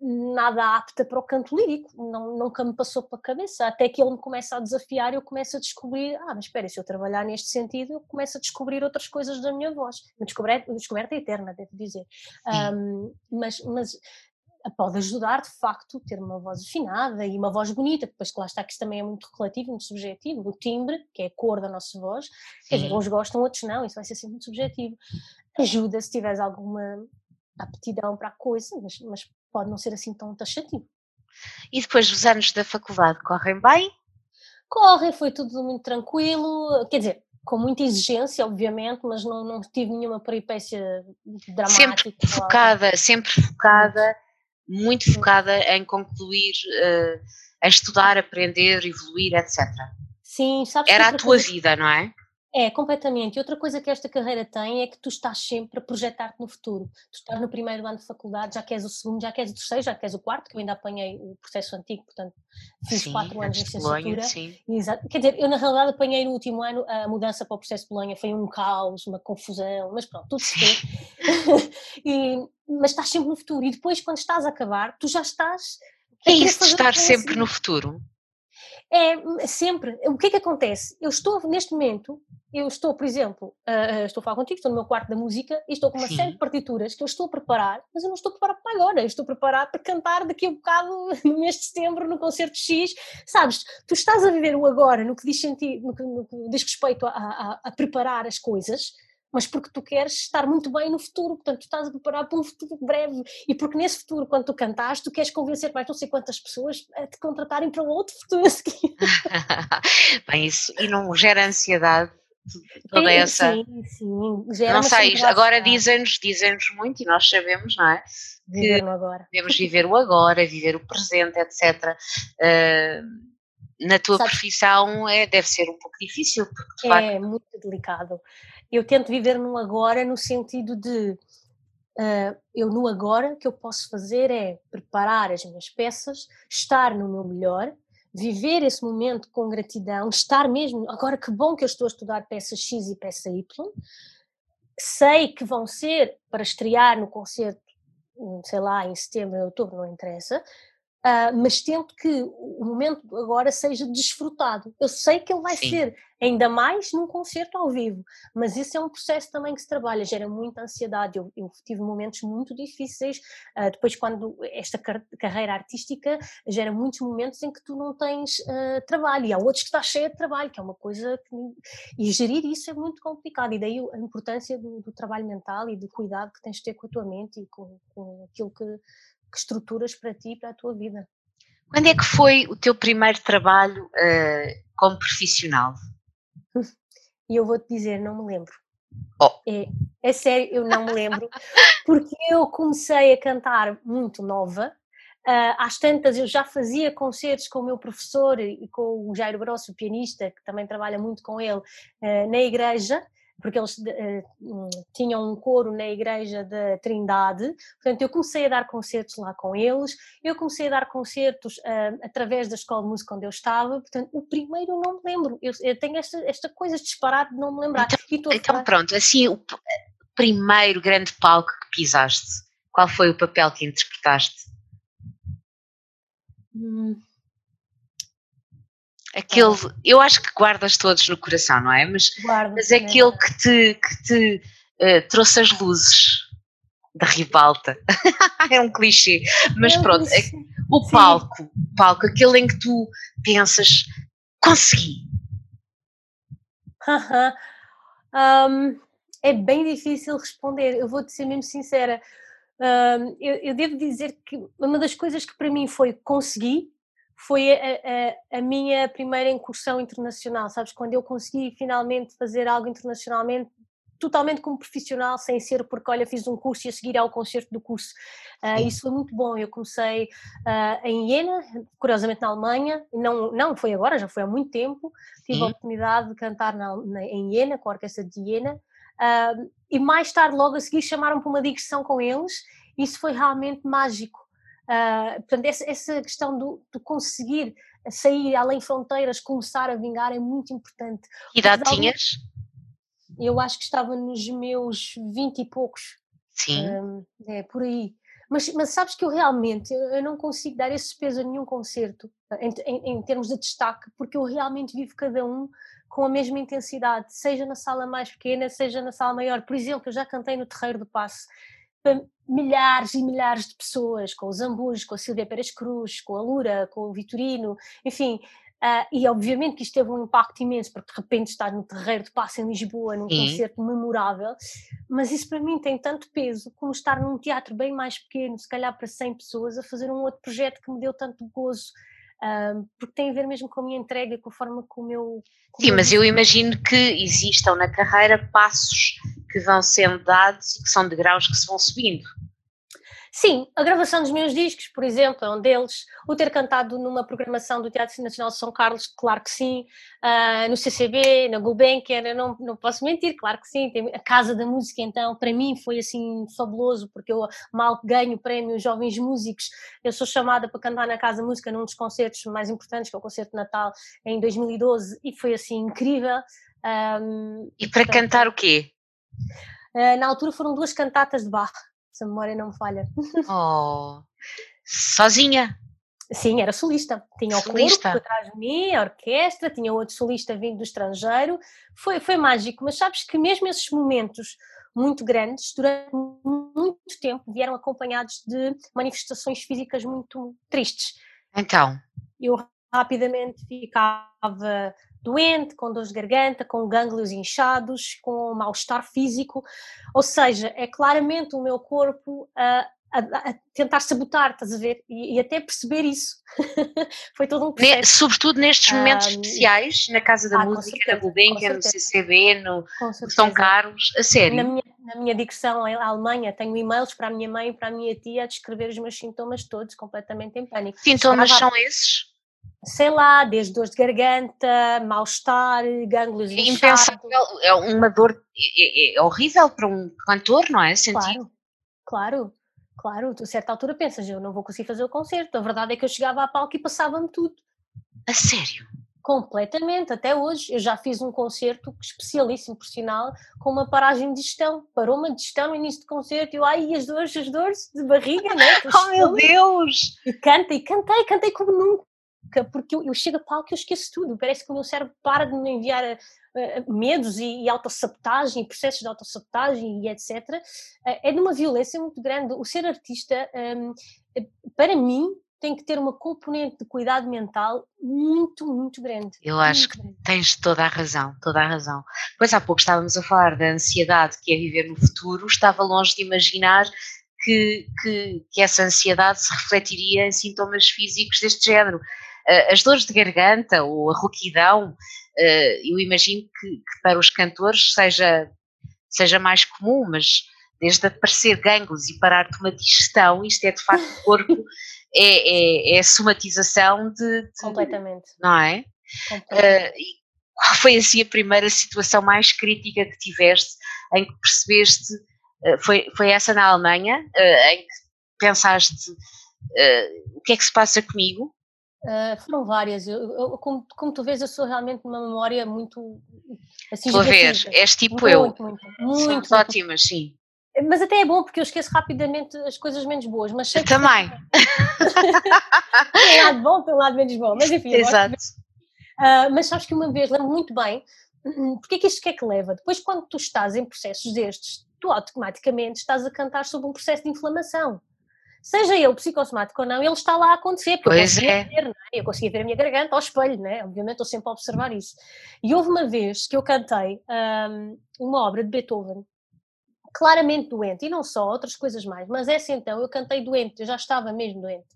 nada apta para o canto lírico, não, nunca me passou pela cabeça, até que ele me começa a desafiar, eu começo a descobrir, ah, mas espera, se eu trabalhar neste sentido, eu começo a descobrir outras coisas da minha voz, uma descoberta, uma descoberta eterna, devo dizer, um, mas, mas pode ajudar, de facto, ter uma voz afinada e uma voz bonita, depois que lá está que isso também é muito relativo, muito subjetivo, o timbre, que é a cor da nossa voz, quer dizer, uns gostam, outros não, isso vai ser sempre muito subjetivo, ajuda se tiveres alguma aptidão para a coisa, mas, mas pode não ser assim tão taxativo. E depois os anos da faculdade correm bem? Correm, foi tudo muito tranquilo, quer dizer, com muita exigência, obviamente, mas não, não tive nenhuma peripécia dramática. Sempre focada, sempre focada, muito focada em concluir, uh, a estudar, aprender, evoluir, etc. Sim, sabes Era a tua coisa... vida, não é? É, completamente. E outra coisa que esta carreira tem é que tu estás sempre a projetar-te no futuro. Tu estás no primeiro ano de faculdade, já queres o segundo, já queres o terceiro, já queres o quarto, que eu ainda apanhei o processo antigo, portanto fiz sim, quatro anos de licenciatura. Sim. Exato. Quer dizer, eu na realidade apanhei no último ano a mudança para o processo de Bolonha, foi um caos, uma confusão, mas pronto, tudo se e, Mas estás sempre no futuro. E depois, quando estás a acabar, tu já estás. É isso de estar sempre no futuro? É sempre. O que é que acontece? Eu estou neste momento eu estou, por exemplo, uh, estou a falar contigo, estou no meu quarto da música e estou com uma Sim. série de partituras que eu estou a preparar, mas eu não estou preparado para agora, eu estou preparado para cantar daqui a um bocado no mês de setembro no concerto X, sabes? Tu estás a viver o agora no que diz, sentido, no que, no que diz respeito a, a, a preparar as coisas, mas porque tu queres estar muito bem no futuro, portanto tu estás a preparar para um futuro breve e porque nesse futuro, quando tu cantas, tu queres convencer mais não sei quantas pessoas a te contratarem para um outro futuro a seguir. bem, isso e não gera ansiedade toda sim, essa. Sim, sim. Gera não sei, agora dizem-nos dizem muito e nós sabemos, não é? Que viver devemos viver o agora, viver o presente, etc. Uh, na tua profissão é, deve ser um pouco difícil. Porque, é facto... muito delicado. Eu tento viver no agora no sentido de uh, eu no agora que eu posso fazer é preparar as minhas peças, estar no meu melhor, viver esse momento com gratidão, estar mesmo, agora que bom que eu estou a estudar peça X e peça Y, sei que vão ser para estrear no concerto, hum, sei lá, em setembro, em outubro, não interessa, Uh, mas tento que o momento agora seja desfrutado. Eu sei que ele vai Sim. ser ainda mais num concerto ao vivo, mas esse é um processo também que se trabalha, gera muita ansiedade. Eu, eu tive momentos muito difíceis, uh, depois, quando esta car carreira artística gera muitos momentos em que tu não tens uh, trabalho, e há outros que estás cheia de trabalho, que é uma coisa que. E gerir isso é muito complicado, e daí a importância do, do trabalho mental e do cuidado que tens de ter com a tua mente e com, com aquilo que que estruturas para ti e para a tua vida. Quando é que foi o teu primeiro trabalho uh, como profissional? E eu vou-te dizer, não me lembro. Oh. É, é sério, eu não me lembro, porque eu comecei a cantar muito nova. Uh, às tantas eu já fazia concertos com o meu professor e com o Jairo Grosso, o pianista, que também trabalha muito com ele, uh, na igreja porque eles uh, tinham um coro na igreja da Trindade, portanto eu comecei a dar concertos lá com eles, eu comecei a dar concertos uh, através da escola de música onde eu estava, portanto o primeiro não me lembro, eu, eu tenho esta, esta coisa de disparar de não me lembrar. Então, então pronto, assim o primeiro grande palco que pisaste, qual foi o papel que interpretaste? Hum. Aquele, eu acho que guardas todos no coração, não é? Mas, Guardo, mas é aquele que te, que te uh, trouxe as luzes da ribalta. é um clichê, mas pronto, é, o palco, palco, aquele em que tu pensas, consegui, um, é bem difícil responder, eu vou-te ser mesmo sincera. Um, eu, eu, devo dizer que uma das coisas que para mim foi conseguir foi a, a, a, minha primeira incursão internacional, sabes? Quando eu consegui finalmente fazer algo internacionalmente, totalmente como profissional, sem ser porque, olha, fiz um curso e a seguir ao concerto do curso. Uh, isso foi muito bom. Eu comecei uh, em Iena, curiosamente na Alemanha, não, não foi agora, já foi há muito tempo. Tive Sim. a oportunidade de cantar na, na, em Iena, com a Orquestra de Iena, uh, e mais tarde, logo a seguir, chamaram para uma digressão com eles. Isso foi realmente mágico. Portanto, essa, essa questão do, de conseguir sair além fronteiras, começar a vingar é muito importante. Que idade tinhas? eu acho que estava nos meus vinte e poucos. Sim. Um, é, por aí. Mas, mas sabes que eu realmente eu não consigo dar esse peso a nenhum concerto, em, em, em, termos de destaque, porque eu realmente vivo cada um com a mesma intensidade, seja na sala mais pequena, seja na sala maior. Por exemplo, eu já cantei no Terreiro do Passo para milhares e milhares de pessoas, com os Zambus, com a Silvia Pérez Cruz, com a Lura, com o Vitorino, enfim, Uh, e obviamente que isto teve um impacto imenso, porque de repente estás no terreiro de passo em Lisboa, num Sim. concerto memorável, mas isso para mim tem tanto peso como estar num teatro bem mais pequeno, se calhar para 100 pessoas, a fazer um outro projeto que me deu tanto gozo, uh, porque tem a ver mesmo com a minha entrega, com a forma como eu. Sim, mas eu imagino que existam na carreira passos que vão sendo dados e que são degraus que se vão subindo. Sim, a gravação dos meus discos, por exemplo, é um deles. O ter cantado numa programação do Teatro Nacional de São Carlos, claro que sim. Uh, no CCB, na Gulbenkian, eu não, não posso mentir, claro que sim. Tem a Casa da Música, então, para mim foi assim fabuloso, porque eu mal ganho o prémio Jovens Músicos. Eu sou chamada para cantar na Casa da Música num dos concertos mais importantes, que é o Concerto de Natal, em 2012, e foi assim incrível. Um, e para cantar o quê? Uh, na altura foram duas cantatas de Bach se a memória não me falha. Oh, sozinha? Sim, era solista. Tinha solista. o corpo atrás de mim, a orquestra, tinha outro solista vindo do estrangeiro. Foi, foi mágico, mas sabes que mesmo esses momentos muito grandes, durante muito tempo, vieram acompanhados de manifestações físicas muito tristes. Então? Eu rapidamente ficava doente, com dor de garganta, com gânglios inchados, com mal-estar físico, ou seja, é claramente o meu corpo a, a, a tentar sabotar, estás a ver? E, e até perceber isso. Foi todo um processo. Sobretudo nestes momentos especiais, na Casa da ah, Música, na Gulbenkian, no CCB, no, no São Carlos, a sério. Na minha, na minha digressão à Alemanha, tenho e-mails para a minha mãe e para a minha tia a descrever os meus sintomas todos, completamente em pânico. Sintomas Estava... são esses? Sei lá, desde dores de garganta, mal-estar, gânglios é inchados. É uma dor é, é, é, horrível para um cantor, não é? Sentir. Claro, claro, claro. Tu a certa altura pensas, eu não vou conseguir fazer o concerto. A verdade é que eu chegava à palco e passava-me tudo. A sério? Completamente, até hoje. Eu já fiz um concerto especialíssimo, por sinal, com uma paragem de gestão. Parou uma digestão no início do concerto e eu, ai, as dores, as dores de barriga, né? oh meu Deus! E canta, e cantei, cantei como nunca porque eu, eu chego a palco e eu esqueço tudo. Parece que o meu cérebro para de me enviar uh, medos e, e autossabotagem, processos de autossabotagem e etc. Uh, eh, é de uma violência muito grande. O ser artista, um, ehm, para mim, tem que ter uma componente de cuidado mental muito, muito grande. Eu acho que tens toda a razão, toda a razão. Pois há pouco estávamos a falar da ansiedade que é viver no futuro, estava longe de imaginar que, que, que essa ansiedade se refletiria em sintomas físicos deste género. Eh, as dores de garganta ou a rouquidão, eh, eu imagino que, que, para os cantores seja, seja mais comum, mas desde aparecer gânglios e parar de uma digestão, isto é de facto o corpo, é, é, é, a somatização de, de, Completamente. Não é? Uh, e qual foi assim a primeira situação mais crítica que tiveste em que percebeste, uh, foi, foi essa na Alemanha, uh, em que pensaste o que é que se passa comigo? Uh, foram várias. Eu, eu, como, como, tu vês, eu sou realmente uma memória muito. Assim, Estou a ver, és tipo muito, eu. Muito, muito, muito, ótimas, sim. Mas até é bom porque eu esqueço rapidamente as coisas menos boas. Mas sei eu também. tem um lado bom, tem um lado menos bom. Mas enfim. Exato. Uh, mas sabes que uma vez, lembro muito bem, porque é que isto que é que leva? Depois, quando tu estás em processos destes, tu automaticamente estás a cantar sobre um processo de inflamação seja ele psicossomático ou não, ele está lá a acontecer, porque Pois eu conseguia é. ver, é? eu conseguia ver a minha garganta ao espelho, não é? obviamente estou sempre a observar isso. E houve uma vez que eu cantei hum, uma obra de Beethoven, claramente doente, e não só, outras coisas mais, mas essa então eu cantei doente, eu já estava mesmo doente.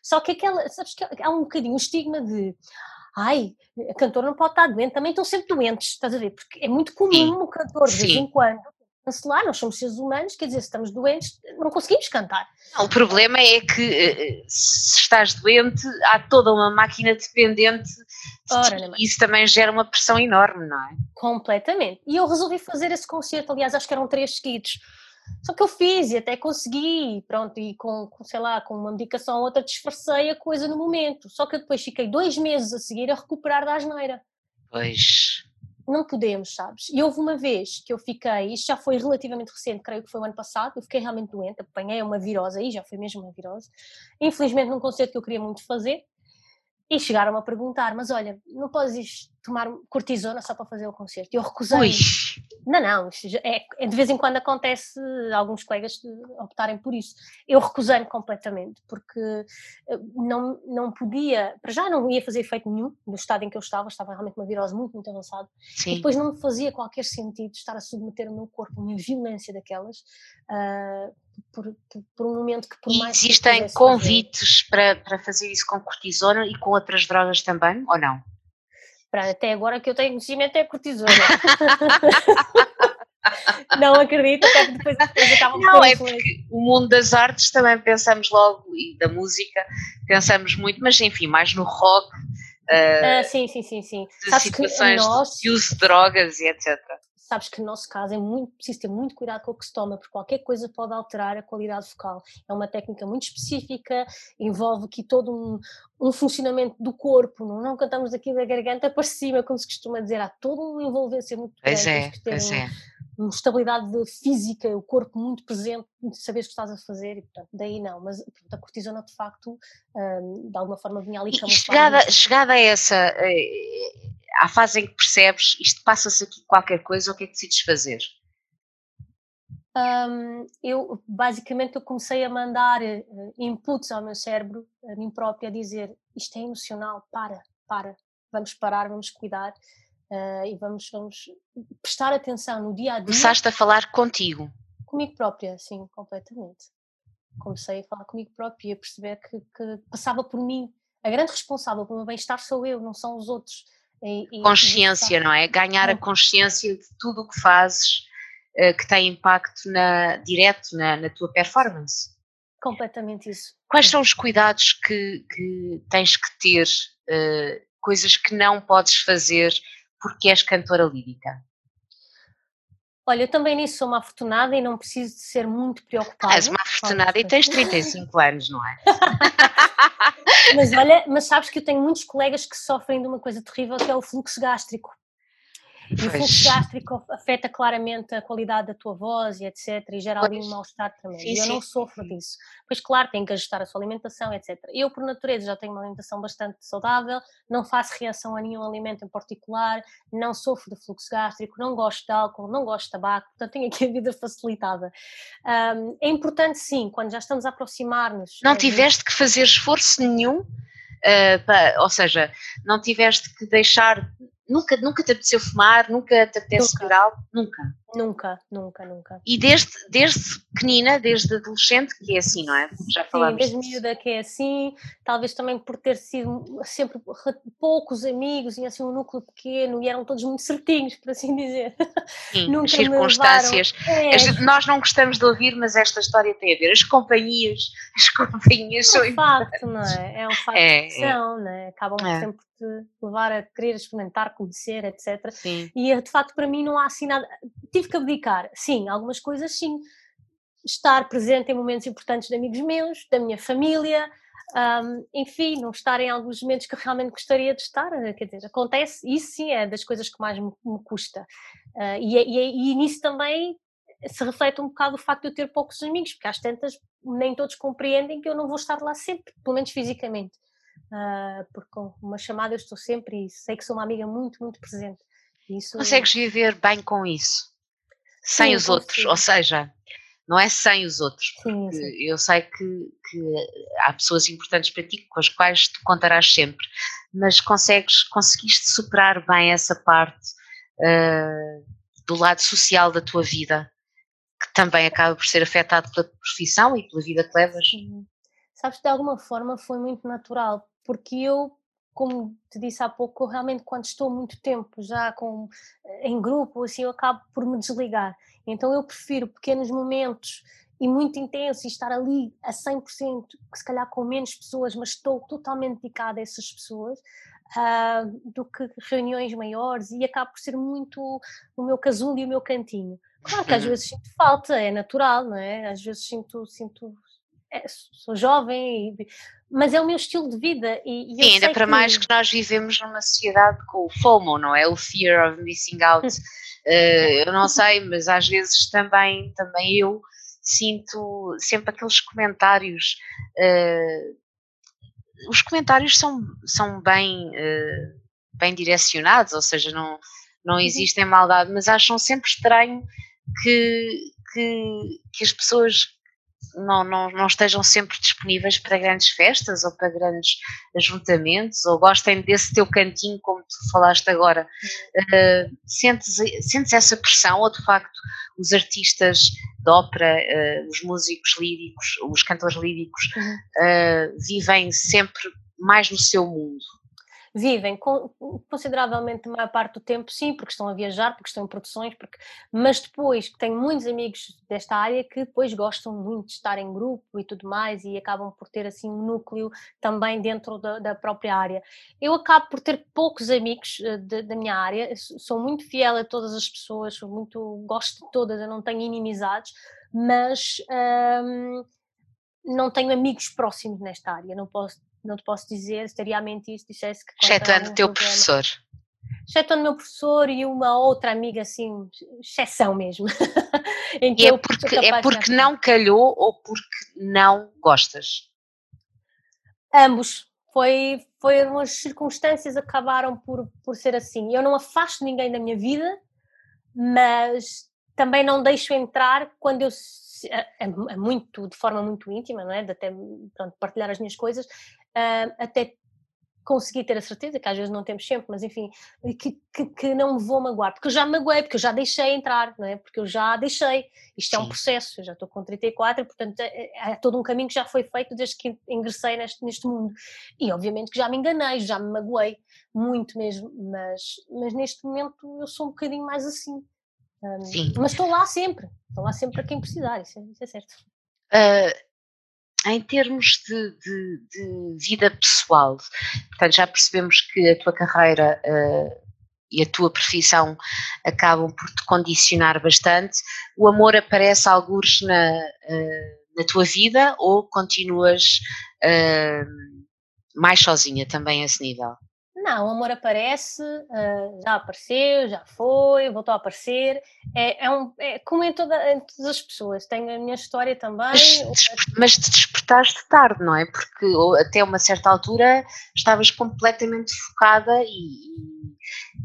Só que aquela, sabes que há um bocadinho o estigma de ai, a cantora não pode estar doente, também estão sempre doentes, estás a ver? Porque é muito comum Sim, o cantor de vez em quando cancelar, nós somos seres humanos, quer dizer, se estamos doentes, não conseguimos cantar. Não, o problema é que eh, se estás doente, há toda uma máquina dependente de Ora, e isso também gera uma pressão enorme, não é? Completamente. E eu resolvi fazer esse concerto, aliás, acho que eram três seguidos. Só que eu fiz e até consegui, pronto, e com, com, sei lá, com uma medicação ou outra disfarcei a coisa no momento. Só que eu depois fiquei dois meses a seguir a recuperar da asneira. Pois. Não podemos, sabes? E houve uma vez que eu fiquei, isto já foi relativamente recente, creio que foi o ano passado, eu fiquei realmente doente, apanhei uma virose aí, já foi mesmo uma virose. Infelizmente num concerto que eu queria muito fazer, e chegaram a perguntar, mas olha, não podes tomar cortisona só para fazer o concerto? E eu recusei. Ui, Não, não, é, é de vez em quando acontece alguns colegas optarem por isso. Eu recusei-me completamente, porque eh, não, não podia, para já não ia fazer efeito nenhum no estado em que eu estava, estava realmente uma virose muito, muito avançada, e sim. depois não me fazia qualquer sentido estar a submeter o meu corpo a uma violência daquelas, ah, por, por, um momento que por E mais existem quisesse fazer- convites para, para fazer isso com cortisona e com outras drogas também, ou não? Para, até agora que eu tenho conhecimento é cortisona. não acredito, até que depois acabam Não, é porque o mundo das artes também pensamos logo, e da música, pensamos muito, mas enfim, mais no rock, eh, Ah, sim, sim, sim, sim. de Sabes situações nós, de uso de drogas e etc. sabes que no nosso caso é muito preciso ter muito cuidado com o que se toma, porque qualquer coisa pode alterar a qualidade vocal. É uma técnica muito específica, envolve aqui todo um, um funcionamento do corpo, não, não cantamos aqui da garganta para cima, como se costuma dizer, há toda uma envolvência muito grande, Pois é, pois um- é. Uma estabilidade de física, o corpo muito presente, saberes o que estás a fazer, e portanto, daí não, mas portanto, a cortisona de facto, hum, de alguma forma vinha ali E chegada, chegada a essa, eh, à fase em que percebes, isto passa-se aqui qualquer coisa, o que é que decides fazer? Hum, eu basicamente eu comecei a mandar eh, inputs ao meu cérebro, a mim própria, a dizer isto é emocional, para, para, vamos parar, vamos cuidar eh, e vamos, vamos prestar atenção no dia a dia Começaste a falar contigo. comigo própria, sim, completamente. Comecei a falar comigo própria e a perceber que, que passava por mim. A grande responsável pelo meu bem-estar sou eu, não são os outros. E- e- Consciência, não é? Ganhar a É. consciência de tudo o que fazes eh, que tem impacto na, direto na, na tua performance. completamente isso. Quais são os cuidados que, que tens que ter, eh, coisas que não podes fazer porque és cantora lírica? Olha, eu também nisso sou uma afortunada e não preciso de ser muito preocupada. És uma afortunada e tens 35 anos, não é? Mas olha, mas sabes que eu tenho muitos colegas que sofrem de uma coisa terrível que é o fluxo gástrico. E o fluxo Pois. gástrico afeta claramente a qualidade da tua voz e etc. E gera ali um Pois. mal-estar tremendo. Sim, E eu sim, não sofro sim. disso. Pois claro, tenho que ajustar a sua alimentação, etc. Eu, por natureza, já tenho uma alimentação bastante saudável, não faço reação a nenhum alimento em particular, não sofro de fluxo gástrico, não gosto de álcool, não gosto de tabaco, portanto tenho aqui a vida facilitada. Ahm, é importante sim, quando já estamos a aproximar-nos. Não eh, tiveste que fazer esforço nenhum, eh, pa- ou seja, não tiveste que deixar, nunca, nunca te apeteceu fumar, nunca te apetece beber algo, nunca. Nunca, nunca, nunca. E desde, desde pequenina, desde adolescente, que é assim, não é? Já Sim, falámos desde disso. miúda que é assim, talvez também por ter sido sempre re- poucos amigos e assim um núcleo pequeno e eram todos muito certinhos, por assim dizer. Sim, Nunca as circunstâncias. É, As- nós não gostamos de ouvir, mas esta história tem a ver. As companhias, as companhias são é um facto, não é? É um facto É, de que são, não é? Acabam É. sempre te levar a querer experimentar, conhecer, etc. Sim. E eh, de facto para mim não há assim nada. Tive que abdicar, sim, algumas coisas sim. Estar presente em momentos importantes de amigos meus, da minha família, ahm, enfim, não estar em alguns momentos que realmente gostaria de estar, eh, quer dizer, acontece, isso sim é das coisas que mais me, me custa. Ah, e, é- e, é- e nisso também se reflete um bocado o facto de eu ter poucos amigos, porque às tantas nem todos compreendem que eu não vou estar lá sempre, pelo menos fisicamente. Ah, porque uma chamada eu estou sempre e sei que sou uma amiga muito, muito presente. Isso, Consegues viver bem com isso? Sem Sim, os outros, consigo. ou seja, não é sem os outros. Sim, sim. Eu sei que, que, há pessoas importantes para ti com as quais tu contarás sempre, mas consegues, conseguiste superar bem essa parte uh, do lado social da tua vida, que também acaba por ser afetado pela profissão e pela vida que levas. Sim. Sabes, de alguma forma foi muito natural, porque eu como te disse há pouco, eu realmente quando estou muito tempo já com, em grupo, assim, eu acabo por me desligar. Então eu prefiro pequenos momentos e muito intensos e estar ali a 100%, se calhar com menos pessoas, mas estou totalmente dedicada a essas pessoas, uh, do que reuniões maiores e acaba por ser muito o meu casulo e o meu cantinho. Claro que às uhum. vezes sinto falta, é natural, não é? Às vezes sinto, sinto sou jovem mas é o meu estilo de vida. E, e Sim, ainda para que... mais que nós vivemos numa sociedade com o FOMO, não é? O Fear of Missing Out. uh, eu não sei, mas às vezes também, também eu sinto sempre aqueles comentários. Uh, os comentários são, são bem, uh, bem direcionados, ou seja, não, não uhum. existem maldade, mas acham sempre estranho que, que, que as pessoas não, não, não estejam sempre disponíveis para grandes festas ou para grandes ajuntamentos, ou gostem desse teu cantinho, como tu falaste agora. Uh, sentes, sentes essa pressão ou de facto os artistas de ópera, uh, os músicos líricos, os cantores líricos, uh, vivem sempre mais no seu mundo? Vivem consideravelmente a maior parte do tempo, sim, porque estão a viajar, porque estão em produções, porque, mas depois tenho muitos amigos desta área que depois gostam muito de estar em grupo e tudo mais e acabam por ter assim um núcleo também dentro da, da própria área. Eu acabo por ter poucos amigos eh, de, da minha área, sou muito fiel a todas as pessoas, sou muito, gosto de todas, eu não tenho inimizades, mas hum, não tenho amigos próximos nesta área, não posso não te posso dizer, estaria a mentir se dissesse que. Excetuando o teu professor. Excetuando o meu professor e uma outra amiga, assim, exceção mesmo. e é porque, é porque não calhou ou porque não gostas? Ambos. Foi, foi as circunstâncias acabaram por, por ser assim. Eu não afasto ninguém da minha vida, mas também não deixo entrar quando eu é, é, muito de forma muito íntima, não é? De até pronto, partilhar as minhas coisas, uh, até conseguir ter a certeza, que às vezes não temos sempre, mas enfim, que, que, que, não me vou magoar, porque eu já magoei, porque eu já deixei entrar, não é? porque eu já deixei. Isto Sim. é um processo, eu já estou com 34, portanto é, é, é, todo um caminho que já foi feito desde que ingressei neste, neste mundo. E obviamente que já me enganei, já me magoei, muito mesmo, mas, mas neste momento eu sou um bocadinho mais assim. Um, mas estou lá sempre, estou lá sempre para quem precisar, isso é, isso é certo. Uh, em termos de, de, de, vida pessoal, portanto, já percebemos que a tua carreira uh, e a tua profissão acabam por te condicionar bastante. O amor aparece alguns na, uh, na tua vida ou continuas uh, mais sozinha também a esse nível? Não, o amor aparece, uh, já apareceu, já foi, voltou a aparecer. É, é, um, é como em, toda, em, todas as pessoas. Tenho a minha história também. Mas, mas te despertaste tarde, não é? Porque até uma certa altura estavas completamente focada e,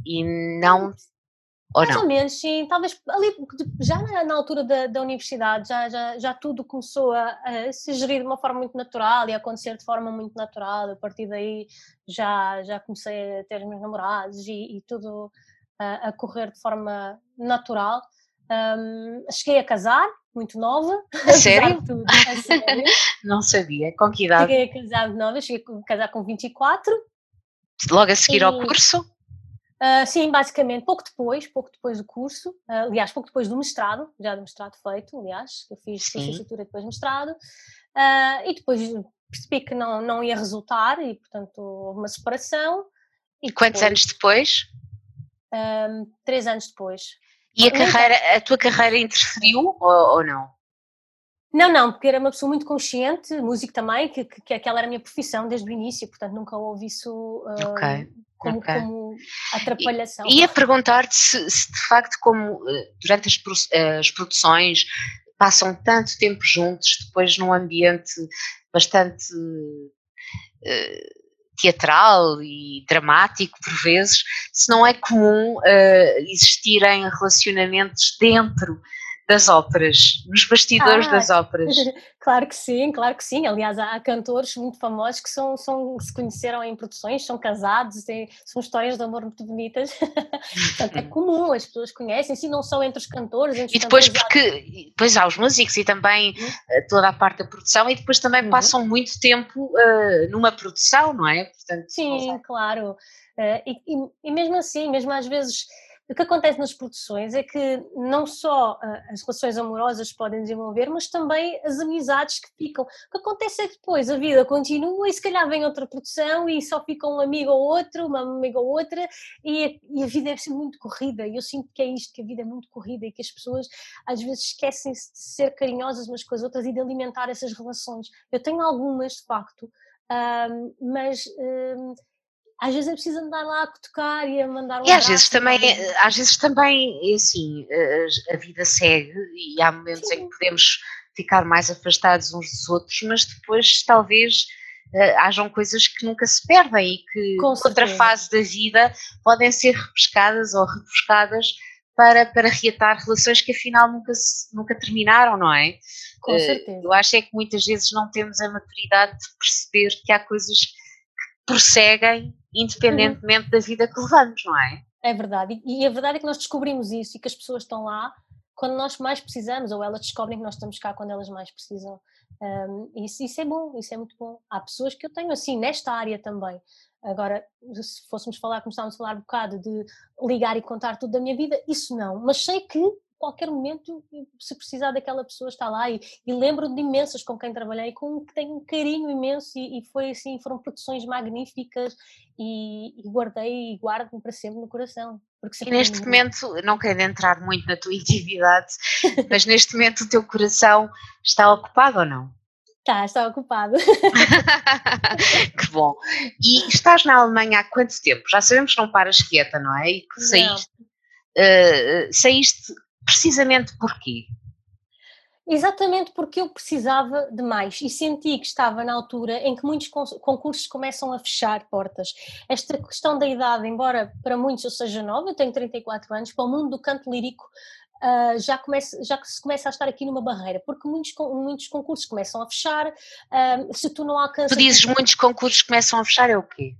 e não ou Mais não? ou menos, sim. Talvez ali, já na, na altura da, da, universidade, já, já, já tudo começou a, a, se gerir de uma forma muito natural e a acontecer de forma muito natural. A partir daí já, já comecei a ter os meus namorados e, e tudo a, a, correr de forma natural. Um, cheguei a casar, muito nova. A sério? Tudo, a sério. não sabia. Com que idade? Cheguei a casar de nova, cheguei a casar com 24. Logo a seguir e... ao curso? Uh, sim, basicamente, pouco depois, pouco depois do curso, uh, aliás, pouco depois do mestrado, já do mestrado feito, aliás, eu fiz sim. licenciatura e depois mestrado, uh, e depois percebi que não, não ia resultar e, portanto, houve uma separação. E Quantos anos depois? três anos depois. E a, carreira, a tua carreira interferiu ou, ou não? Não, não, porque era uma pessoa muito consciente, músico também, que, que, que aquela era a minha profissão desde o início, portanto nunca houve isso okay como, okay. como atrapalhação. E, ia perguntar-te se, se, de facto, como eh, durante as, as produções passam tanto tempo juntos, depois num ambiente bastante uh, teatral e dramático por vezes, se não é comum uh, existirem relacionamentos dentro das óperas, nos bastidores ah, das óperas. Claro que sim, claro que sim. Aliás, há, cantores muito famosos que são, são, se conheceram em produções, são casados, têm, são histórias de amor muito bonitas. Portanto, é comum, as pessoas conhecem, não só entre os cantores. Entre e depois, porque depois há os músicos e também uhum. toda a parte da produção, e depois também uhum. passam muito tempo uh, numa produção, não é? Portanto, sim, claro. Uh, e, e, e mesmo assim, mesmo às vezes o que acontece nas produções é que não só ah, as relações amorosas podem desenvolver, mas também as amizades que ficam. O que acontece é que depois a vida continua e se calhar vem outra produção e só fica um amigo ou outro, uma amiga ou outra, e a, e a vida deve ser muito corrida. E eu sinto que é isto, que a vida é muito corrida e que as pessoas às vezes esquecem-se de ser carinhosas umas com as outras e de alimentar essas relações. Eu tenho algumas, de facto, um, mas. Um, às vezes é preciso andar lá a tocar e a mandar um E às vezes também, às vezes também, é assim, a, vida segue e há momentos Sim. em que podemos ficar mais afastados uns dos outros, mas depois talvez uh, hajam coisas que nunca se perdem e que Com outra fase da vida podem ser repescadas ou rebuscadas para, para reatar relações que afinal nunca, se, nunca terminaram, não é? Com uh, certeza. Eu acho é que muitas vezes não temos a maturidade de perceber que há coisas que prosseguem independentemente da vida que levamos, não é? É verdade, e a verdade é que nós descobrimos isso e que as pessoas estão lá quando nós mais precisamos, ou elas descobrem que nós estamos cá quando elas mais precisam. Um, isso, isso é bom, isso é muito bom. Há pessoas que eu tenho assim nesta área também. Agora, se fôssemos falar, começámos a falar um bocado de ligar e contar tudo da minha vida, isso não, mas sei que qualquer momento, se precisar daquela pessoa, está lá. E, e lembro de imensas com quem trabalhei, com que tenho um carinho imenso e, e foi assim, foram produções magníficas e, e guardei e guardo-me para sempre no coração. Porque e neste momento, não quero entrar muito na tua intimidade, mas neste momento o teu coração está ocupado ou não? Está, está ocupado. que bom. E estás na Alemanha há quanto tempo? Já sabemos que não paras quieta, não é? E que saíste, uh, saíste Precisamente porquê? Exatamente porque eu precisava de mais e senti que estava na altura em que muitos concursos começam a fechar portas. Esta questão da idade, embora para muitos eu seja nova, eu tenho 34 anos, para o mundo do canto lírico Uh, já, começa, já se começa a estar aqui numa barreira, porque muitos, muitos concursos começam a fechar, uh, se tu não alcanças... Tu dizes muitos concursos começam a fechar, é o quê?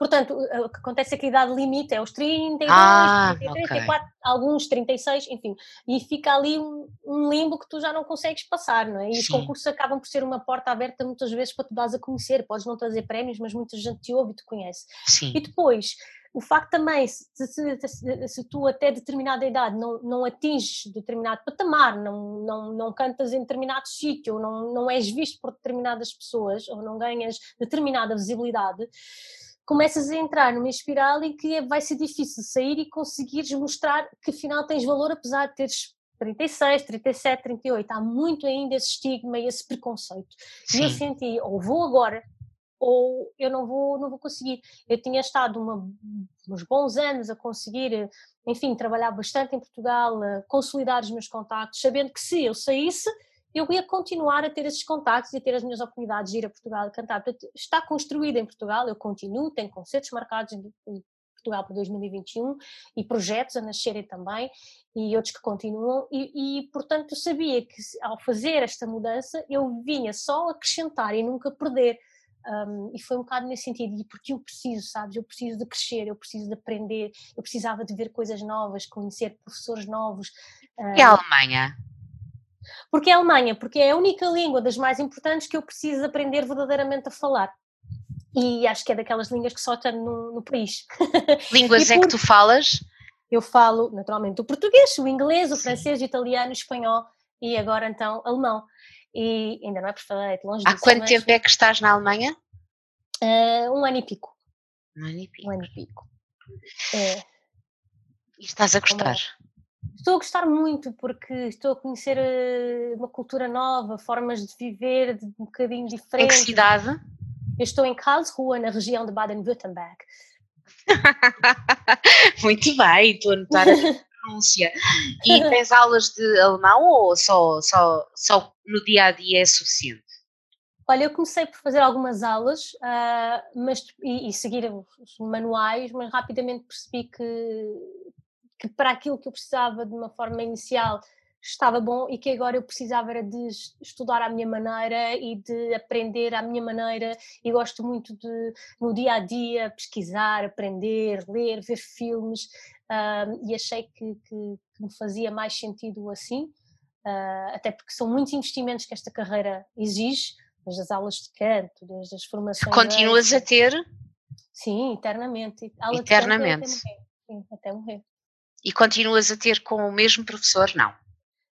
Portanto, o que acontece é que a idade limite é os 32, ah, 33, okay. 34, alguns 36, enfim, e fica ali um, um, limbo que tu já não consegues passar, não é? E Sim. os concursos acabam por ser uma porta aberta muitas vezes para tu dares a conhecer, podes não trazer prémios, mas muita gente te ouve e te conhece. Sim. E depois, o facto também, se, se, se, se, tu até determinada idade não, não atinges determinado patamar, não, não, não cantas em determinado sítio, não, não és visto por determinadas pessoas, ou não ganhas determinada visibilidade, começas a entrar numa espiral em que vai ser difícil sair e conseguires mostrar que afinal tens valor apesar de teres 36, 37, 38. Há muito ainda esse estigma e esse preconceito. Sim. E eu senti, ou vou agora, ou eu não vou, não vou conseguir. Eu tinha estado uma, uns bons anos a conseguir, enfim, trabalhar bastante em Portugal, consolidar os meus contactos, sabendo que se eu saísse, eu ia continuar a ter esses contactos e ter as minhas oportunidades de ir a Portugal e cantar. Portanto, está construída em Portugal, eu continuo, tenho concertos marcados em Portugal para 2021 e projetos a nascerem também e outros que continuam e, e, portanto sabia que ao fazer esta mudança eu vinha só acrescentar e nunca perder um, e foi um bocado nesse sentido, e porque eu preciso, sabes, eu preciso de crescer, eu preciso de aprender, eu precisava de ver coisas novas, conhecer professores novos. E a Alemanha? Porque é a Alemanha, porque é a única língua das mais importantes que eu preciso aprender verdadeiramente a falar. E acho que é daquelas línguas que só tenho no, no país. Línguas por, é que tu falas? Eu falo, naturalmente, o português, o inglês, o francês, o italiano, o espanhol e agora então alemão. E ainda não é perfeito, longe Há quanto tempo é que estás na Alemanha? Uh, um ano e pico. Um ano e pico. Um ano e pico. É. E estás a gostar? Estou a gostar muito porque estou a conhecer eh, uma cultura nova, formas de viver de um bocadinho diferentes. Em que cidade? Eu estou em Karlsruhe, na região de Baden-Württemberg. muito bem, estou a notar a pronúncia. E tens aulas de alemão ou só, só, só no dia a dia é suficiente? Olha, eu comecei por fazer algumas aulas uh, mas, e, e seguir os manuais, mas rapidamente percebi que que para aquilo que eu precisava de uma forma inicial estava bom e que agora eu precisava era de estudar à minha maneira e de aprender à minha maneira e gosto muito de no dia a dia pesquisar, aprender, ler, ver filmes uh, e achei que, que, que, me fazia mais sentido assim, uh, até porque são muitos investimentos que esta carreira exige, desde as aulas de canto, desde as formações. Continuas a ter? Sim, eternamente. Aula eternamente. De canto até morrer. Sim, até morrer. E continuas a ter com o mesmo professor? Não.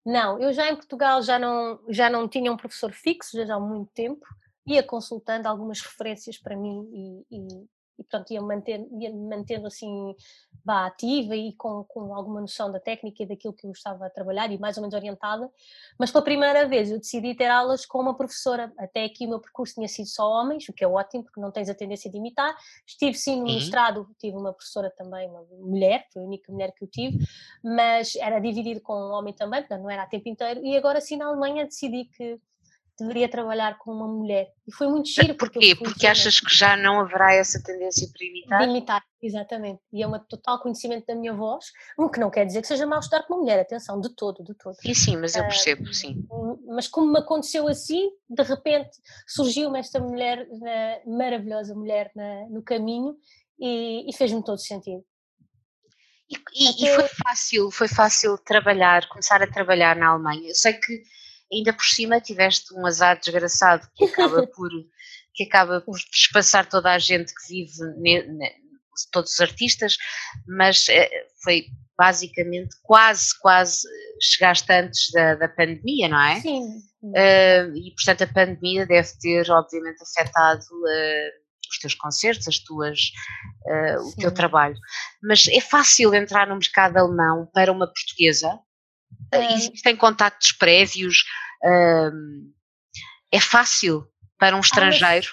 Não, eu já em Portugal já não, já não tinha um professor fixo, já há muito tempo, ia consultando algumas referências para mim e, e, e pronto, ia, manter, ia mantendo assim bah, ativa e com, com alguma noção da técnica e daquilo que eu estava a trabalhar e mais ou menos orientada, mas pela primeira vez eu decidi ter aulas com uma professora, até aqui o meu percurso tinha sido só homens, o que é ótimo porque não tens a tendência de imitar, estive sim no uhum. mestrado, tive uma professora também, uma mulher, foi a única mulher que eu tive, mas era dividido com um homem também, portanto não era a tempo inteiro, e agora sim na Alemanha decidi que deveria trabalhar com uma mulher. E foi muito giro. Porquê? Porque, porque achas que já não haverá essa tendência para imitar? De imitar, exatamente. E é um total conhecimento da minha voz, o que não quer dizer que seja mal estudar com uma mulher, atenção, de todo, de todo. E sim, mas eu percebo, uh, sim. Mas como me aconteceu assim, de repente surgiu-me esta mulher, maravilhosa mulher na, no caminho e, e fez-me todo sentido. E, e, Até... e, foi fácil, foi fácil trabalhar, começar a trabalhar na Alemanha. Eu sei que ainda por cima tiveste um azar desgraçado que acaba por que acaba por despassar toda a gente que vive, ne, ne, todos os artistas, mas é, foi basicamente quase, quase chegaste antes da, da pandemia, não é? Sim. Uh, e portanto a pandemia deve ter obviamente afetado uh, os teus concertos, as tuas, uh, o teu trabalho. Mas é fácil entrar no mercado alemão para uma portuguesa Uh, existem contactos prévios? Uh, é fácil para um estrangeiro?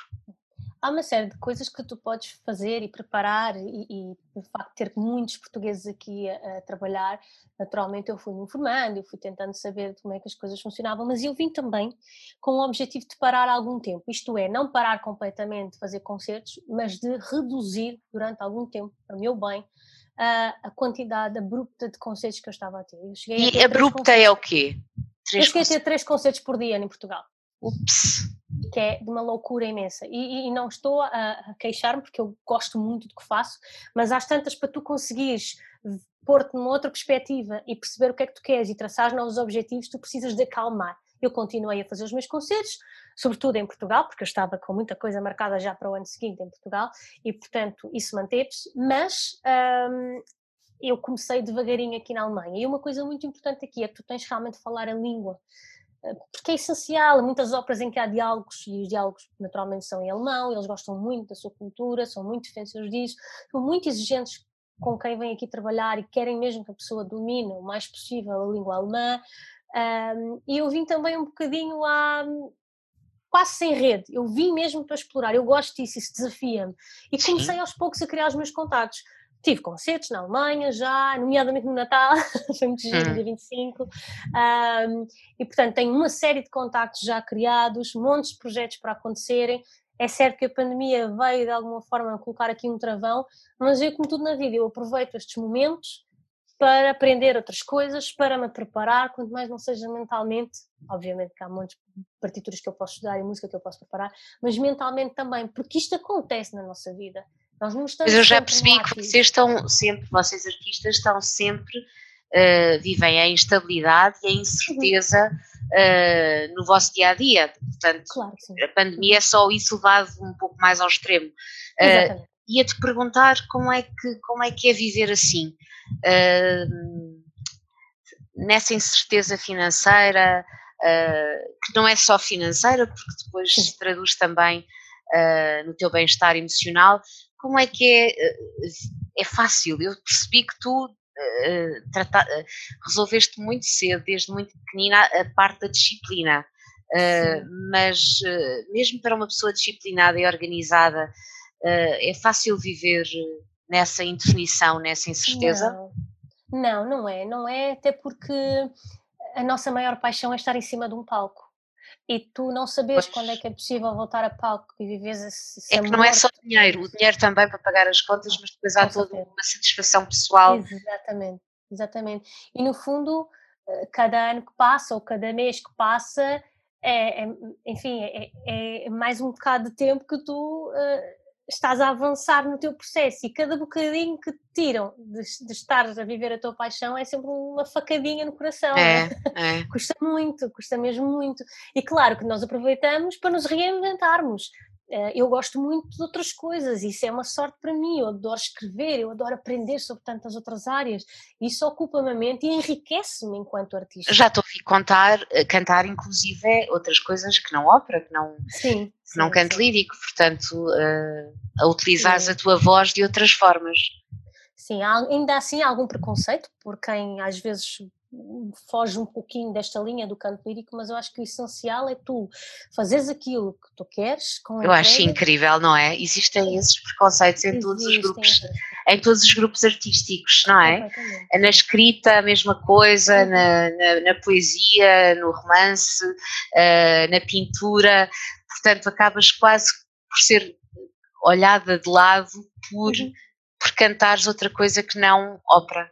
Há uma, série de coisas que tu podes fazer e preparar e, e o facto de ter muitos portugueses aqui a, a, trabalhar, naturalmente eu fui me informando, eu fui tentando saber como é que as coisas funcionavam, mas eu vim também com o objetivo de parar algum tempo, isto é, não parar completamente de fazer concertos, mas de reduzir durante algum tempo, para o meu bem, a, a quantidade abrupta de concertos que eu estava a ter. e a abrupta é o quê? Três eu cheguei a ter três concertos por dia em Portugal. Ups! Que é de uma loucura imensa. E, e não estou a, a queixar-me porque eu gosto muito do que faço, mas às tantas para tu conseguires pôr-te numa outra perspectiva e perceber o que é que tu queres e traçar novos objetivos, tu precisas de acalmar. Eu continuei a fazer os meus concertos, sobretudo em Portugal, porque eu estava com muita coisa marcada já para o ano seguinte em Portugal e, portanto, isso manteve-se, mas hum, eu comecei devagarinho aqui na Alemanha. E uma coisa muito importante aqui é que tu tens realmente de falar a língua, eh, porque é essencial. Muitas óperas em que há diálogos e os diálogos naturalmente são em alemão, eles gostam muito da sua cultura, são muito defensores disso, são muito exigentes com quem vem aqui trabalhar e querem mesmo que a pessoa domine o mais possível a língua alemã. Um, e eu vim também um bocadinho a quase sem rede, eu vim mesmo para explorar, eu gosto disso, isso desafia-me. E comecei Sim. aos poucos a criar os meus contactos. Tive concertos na Alemanha já, nomeadamente no Natal, foi muito giro, hum. dia 25. Um, e portanto tenho uma série de contactos já criados, montes de projetos para acontecerem. É certo que a pandemia veio de alguma forma colocar aqui um travão, mas eu, como tudo na vida, eu aproveito estes momentos para aprender outras coisas, para me preparar, quanto mais não seja mentalmente, obviamente que há muitas partituras que eu posso estudar e música que eu posso preparar, mas mentalmente também, porque isto acontece na nossa vida. Nós não estamos mas eu já percebi que vocês estão sempre, vocês artistas estão sempre, uh, vivem a instabilidade e a incerteza uh, no vosso dia a dia. Portanto, claro a pandemia é só isso levado um pouco mais ao extremo. Uh, Ia-te perguntar como é, que, como é que é viver assim uh, nessa incerteza financeira, uh, que não é só financeira, porque depois se traduz também uh, no teu bem-estar emocional. Como é que é? É fácil, eu percebi que tu Uh, trata, uh, resolveste muito cedo, desde muito pequenina, a parte da disciplina. Uh, mas mesmo para uma pessoa disciplinada e organizada, é fácil viver nessa indefinição, nessa incerteza? Não. não, não é, não é, até porque a nossa maior paixão é estar em cima de um palco. E tu não sabes quando é que é possível voltar a palco e viveres esse É que não é só dinheiro, o dinheiro também para pagar as contas, mas depois há toda uma satisfação pessoal. Exatamente, exatamente. E no fundo, cada ano que passa ou cada mês que passa, é, é enfim, é, é, mais um bocado de tempo que tu uh, estás a avançar no teu processo e cada bocadinho que te tiram de, de estar a viver a tua paixão é sempre uma facadinha no coração. É, é. custa muito, custa mesmo muito. E claro que nós aproveitamos para nos reinventarmos. Eh, eu gosto muito de outras coisas, isso é uma sorte para mim. Eu adoro escrever, eu adoro aprender sobre tantas outras áreas. Isso ocupa-me a mente e enriquece-me enquanto artista. Já estou a ouvir contar, eh, cantar, inclusive, outras coisas que não ópera, que não, sim, que não canto sim. lírico, portanto, uh, a utilizares a tua voz de outras formas. Sim, ainda assim há algum preconceito por quem às vezes foge um pouquinho desta linha do canto lírico, mas eu acho que o essencial é tu fazeres aquilo que tu queres. Com eu acho incrível, não é? Existem esses preconceitos em todos os grupos, em todos os grupos artísticos, não é? Na escrita a mesma coisa, na, na, na, poesia, no romance, uh, na pintura, portanto acabas quase por ser olhada de lado por, uhum. por cantares outra coisa que não ópera.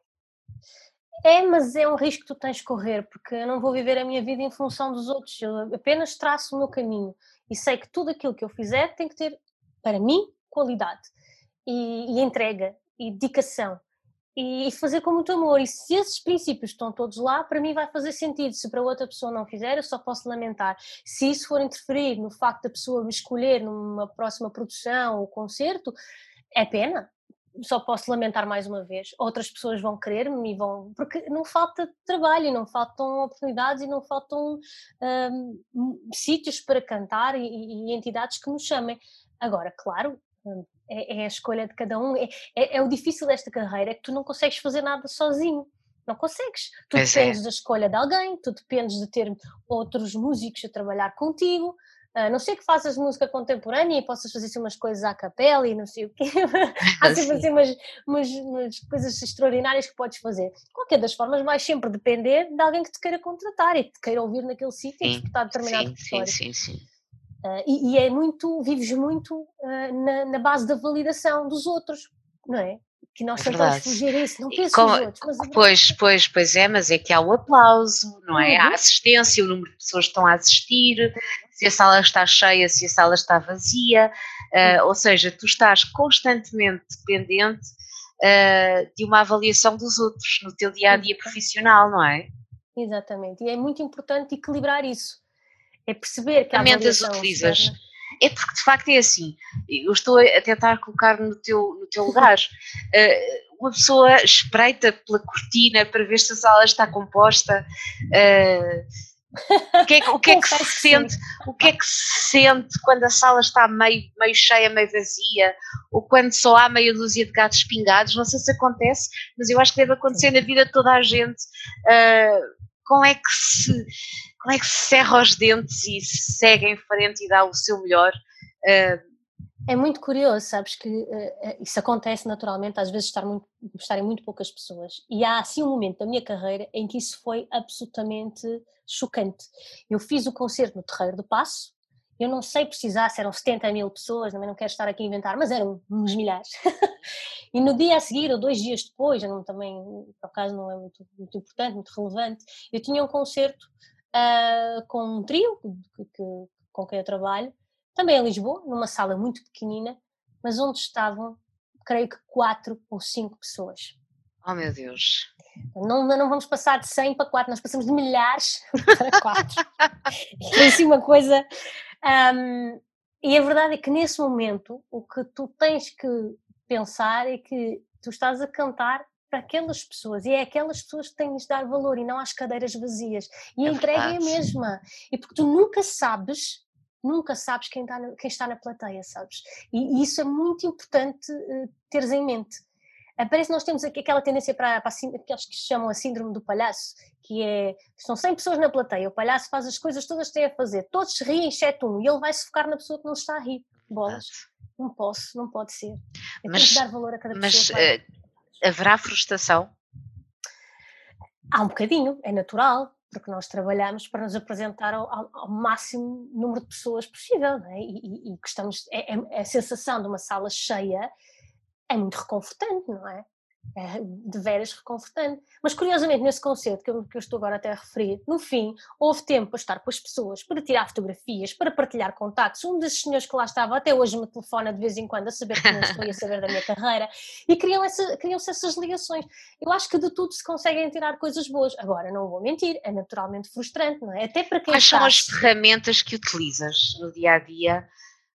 É, mas é um risco que tu tens de correr, porque eu não vou viver a minha vida em função dos outros, eu apenas traço o meu caminho e sei que tudo aquilo que eu fizer tem que ter, para mim, qualidade e, e entrega e dedicação e, e, fazer com muito amor. E se esses princípios estão todos lá, para mim vai fazer sentido. Se para outra pessoa não fizer, eu só posso lamentar. Se isso for interferir no facto da pessoa me escolher numa próxima produção ou concerto, é pena, só posso lamentar mais uma vez. Outras pessoas vão querer-me e vão. Porque não falta trabalho, não faltam oportunidades e não faltam um, sítios para cantar e, e, entidades que nos chamem. Agora, claro, hum, é, é, a escolha de cada um. É, é, é, o difícil desta carreira, é que tu não consegues fazer nada sozinho. Não consegues. Tu pois é. dependes da escolha de alguém, tu dependes de ter outros músicos a trabalhar contigo. A não sei que faças música contemporânea e possas fazer assim umas coisas à capela e não sei o quê. Há sempre assim umas, umas, umas, coisas extraordinárias que podes fazer. De qualquer das formas, vais sempre depender de alguém que te queira contratar e que te queira ouvir naquele sítio e disputar determinado sim, sim, sim, sim. Uh, e, e, é muito, vives muito uh, na, na, base da validação dos outros, não é? Que nós é tentamos fugir a isso, não penso nos outros. Mas é pois, pois, pois é, mas é que há o aplauso, não é? Uhum. Há a assistência, o número de pessoas que estão a assistir, se a sala está cheia, se a sala está vazia, uh, ou seja, tu estás constantemente dependente uh, de uma avaliação dos outros no teu dia a dia profissional, não é? Exatamente, e é muito importante equilibrar isso. É perceber que a avaliação as utilizas. Externa... É porque de facto é assim, eu estou a tentar colocar no teu, no teu lugar. Uh, uma pessoa espreita pela cortina para ver se a sala está composta. Uh, o que é, o que, é que se sente, o que é que se sente quando a sala está meio, meio cheia, meio vazia, ou quando só há meia dúzia de gatos pingados, não sei se acontece, mas eu acho que deve acontecer na vida de toda a gente. Uh, como é que se como é que se cerra os dentes e se segue em frente e dá o seu melhor? Uh, é muito curioso, sabes que uh, isso acontece naturalmente, às vezes estar muito, estarem muito poucas pessoas. E há assim um momento da minha carreira em que isso foi absolutamente chocante. Eu fiz o concerto no Terreiro do Passo, eu não sei precisar se eram 70 mil pessoas, também não quero estar aqui a inventar, mas eram uns milhares. e no dia a seguir, ou dois dias depois, não, também, por acaso não é muito, muito importante, muito relevante, eu tinha um concerto uh, com um trio que, que, com quem eu trabalho, também em Lisboa, numa sala muito pequenina, mas onde estavam, creio que quatro ou cinco pessoas. Oh meu Deus! Não, não vamos passar de 100 para 4, nós passamos de milhares para 4. é assim uma coisa. Um, e a verdade é que nesse momento o que tu tens que pensar é que tu estás a cantar para aquelas pessoas e é aquelas pessoas que têm de dar valor e não às cadeiras vazias. E é a entrega é a mesma. E porque tu nunca sabes nunca sabes quem está na, quem está na plateia, sabes? E, e isso é muito importante uh, teres em mente. Uh, parece que nós temos aquela tendência para, para aqueles que se chamam a síndrome do palhaço, que é, são 100 pessoas na plateia, o palhaço faz as coisas todas que tem a fazer, todos riem exceto um, e ele vai se focar na pessoa que não está a rir. Bolas. Não posso, não pode ser. Eu mas, que dar valor a cada pessoa. Mas uh, haverá frustração? Há um bocadinho, é natural, porque nós trabalhamos para nos apresentar ao, ao, máximo número de pessoas possível, é? e, e, e gostamos, é, é, a sensação de uma sala cheia é muito reconfortante, não é? É de veras reconfortante. Mas curiosamente, nesse concerto que eu, que eu, estou agora até a referir, no fim, houve tempo para estar com as pessoas, para tirar fotografias, para partilhar contactos. Um desses senhores que lá estava, até hoje me telefona de vez em quando a saber como estou e a saber da minha carreira, e criam-se essa, criam essas ligações. Eu acho que de tudo se conseguem tirar coisas boas. Agora, não vou mentir, é naturalmente frustrante, não é? Até para quem Quais são as ferramentas que utilizas no dia a dia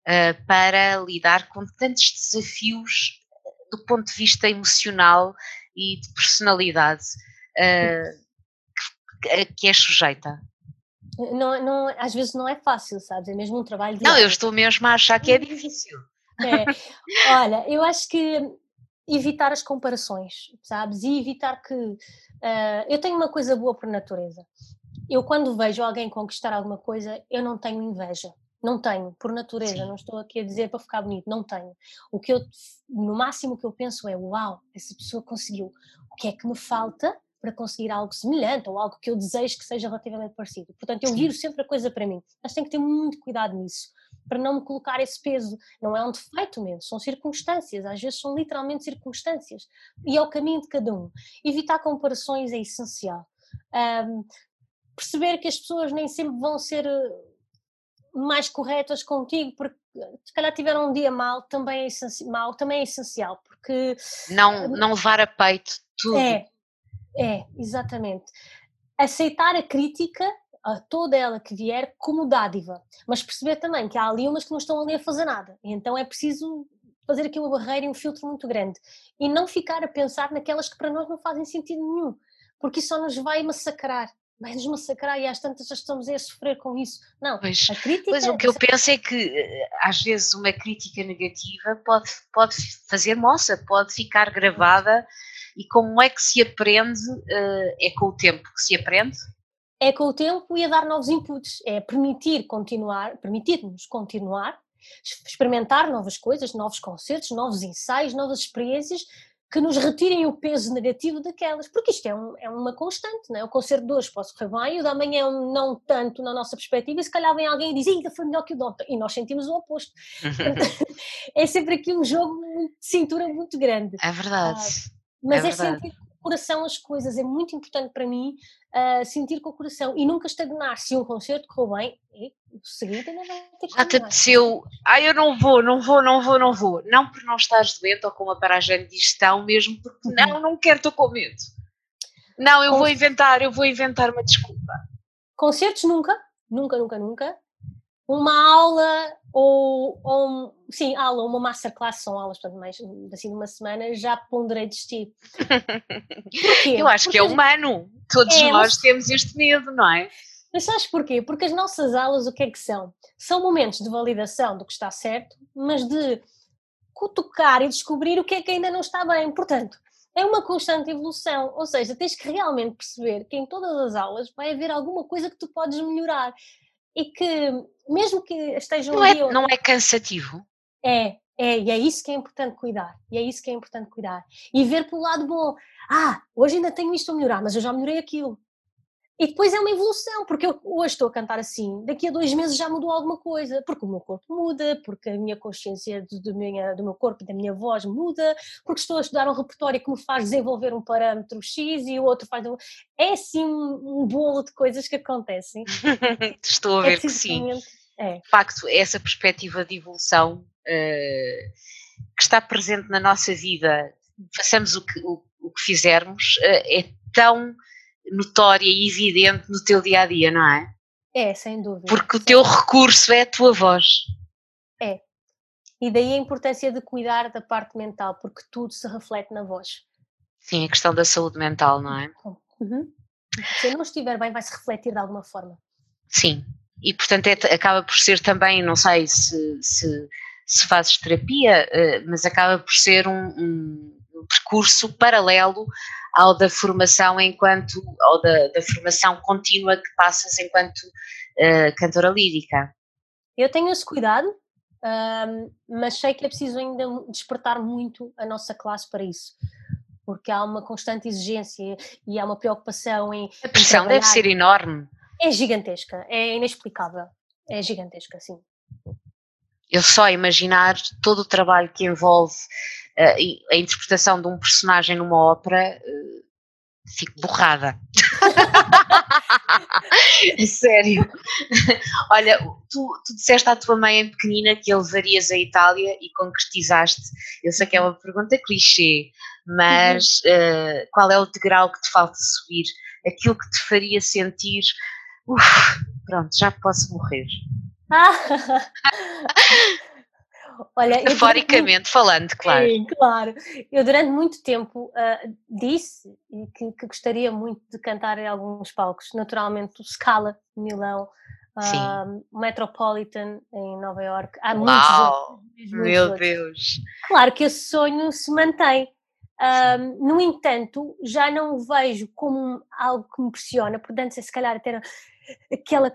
uh, para lidar com tantos desafios do ponto de vista emocional e de personalidade uh, que, é sujeita? Não, não, às vezes não é fácil, sabes? É mesmo um trabalho. Não, eu estou mesmo a achar que é difícil. É. Olha, eu acho que evitar as comparações, sabes? E evitar que. Uh, eu tenho uma coisa boa por natureza. Eu, quando vejo alguém conquistar alguma coisa, eu não tenho inveja. Não tenho, por natureza, Sim. não estou aqui a dizer para ficar bonito, não tenho. O que eu, no máximo que eu penso é, uau, essa pessoa conseguiu. O que é que me falta para conseguir algo semelhante ou algo que eu desejo que seja relativamente parecido? Portanto, eu viro sempre a coisa para mim, mas tenho que ter muito cuidado nisso, para não me colocar esse peso. Não é um defeito mesmo, são circunstâncias, às vezes são literalmente circunstâncias. E é o caminho de cada um. Evitar comparações é essencial. Um, perceber que as pessoas nem sempre vão ser mais corretas contigo, porque se calhar tiveram um dia mal, também é essencial, mal, também é essencial, porque... Não, não levar a peito tudo. É, é, exatamente. Aceitar a crítica, a toda ela que vier, como dádiva, mas perceber também que há ali umas que não estão ali a fazer nada, então é preciso fazer aqui uma barreira e um filtro muito grande, e não ficar a pensar naquelas que para nós não fazem sentido nenhum, porque isso só nos vai massacrar, vai-nos massacrar e às tantas já estamos a sofrer com isso. Não, pois, a crítica... Pois o que eu penso é que eh, às vezes uma crítica negativa pode, pode fazer moça, pode ficar gravada e como é que se aprende? Eh, é com o tempo que se aprende? É com o tempo e a dar novos inputs, é permitir continuar, permitir-nos continuar, experimentar novas coisas, novos concertos, novos ensaios, novas experiências, que nos retirem o peso negativo daquelas, porque isto é, um, é uma constante, não é? O concerto de hoje pode correr bem, o da manhã é um não tanto na nossa perspectiva, e se calhar vem alguém e diz, ainda foi melhor que o de ontem, e nós sentimos o oposto. é sempre aqui um jogo de cintura muito grande. É verdade. Ah, mas é, é sentir coração as coisas, é muito importante para mim uh, sentir com o coração e nunca estagnar. Se um concerto correu bem, o seguinte ainda vai ter que Já te apeteceu, ah, eu não vou, não vou, não vou, não vou. Não por não estás doente ou com uma paragem de digestão, mesmo porque uhum. não, não quero, estou com medo. Não, eu vou inventar, eu vou inventar uma desculpa. Concertos nunca, nunca, nunca, nunca. Uma aula ou, ou sim, aula, uma masterclass, são aulas, portanto, mais assim, numa semana, já ponderei desistir. Porquê? Eu acho Porque que é humano. Todos é, nós mas... temos este medo, não é? Mas sabes porquê? Porque as nossas aulas o que é que são? São momentos de validação do que está certo, mas de cutucar e descobrir o que é que ainda não está bem. Portanto, é uma constante evolução, ou seja, tens que realmente perceber que em todas as aulas vai haver alguma coisa que tu podes melhorar e que, mesmo que esteja um não é, Não é cansativo? É, é, e é isso que é importante cuidar, e é isso que é importante cuidar. E ver pelo lado bom, ah, hoje ainda tenho isto a melhorar, mas eu já melhorei aquilo. E depois é uma evolução, porque eu hoje estou a cantar assim, daqui a dois meses já mudou alguma coisa, porque o meu corpo muda, porque a minha consciência do, do, minha, do meu corpo e da minha voz muda, porque estou a estudar um repertório que me faz desenvolver um parâmetro X e o outro faz. É assim um bolo de coisas que acontecem. estou a é ver é que sim. É. De facto, essa perspectiva de evolução uh, que está presente na nossa vida, façamos o que, o, o que fizermos, uh, é tão notória e evidente no teu dia a dia, não é? É, sem dúvida. Porque o teu recurso é a tua voz. É. E daí a importância de cuidar da parte mental, porque tudo se reflete na voz. Sim, a questão da saúde mental, não é? Uhum. Se eu não estiver bem, vai se refletir de alguma forma. Sim, e portanto é, acaba por ser também, não sei se, se, se fazes terapia, eh, mas acaba por ser um, um percurso paralelo ao da formação enquanto, ou da, da formação contínua que passas enquanto uh, cantora lírica? Eu tenho esse cuidado, mas sei que é preciso ainda despertar muito a nossa classe para isso. Porque há uma constante exigência e há uma preocupação em. A pressão em deve ser enorme. É gigantesca, é inexplicável. É gigantesca, sim. Eu só imaginar todo o trabalho que envolve uh, a interpretação de um personagem numa ópera, uh, fico borrada. Sério. Olha, tu, tu disseste à tua mãe em pequenina que levarias a Itália e concretizaste. Eu sei que é uma pergunta clichê, mas uhum. uh, qual é o degrau que te falta subir? Aquilo que te faria sentir, uf, pronto, já posso morrer. Olha, Metaforicamente muito... falando, claro. Sim, claro. Eu durante muito tempo uh, disse que, que, gostaria muito de cantar em alguns palcos, naturalmente o Scala, Milão, uh, Metropolitan em Nova York. Há Uau, muitos, muitos meu outros. Deus! Claro que esse sonho se mantém. Uh, no entanto, já não o vejo como algo que me pressiona, portanto, se calhar ter aquela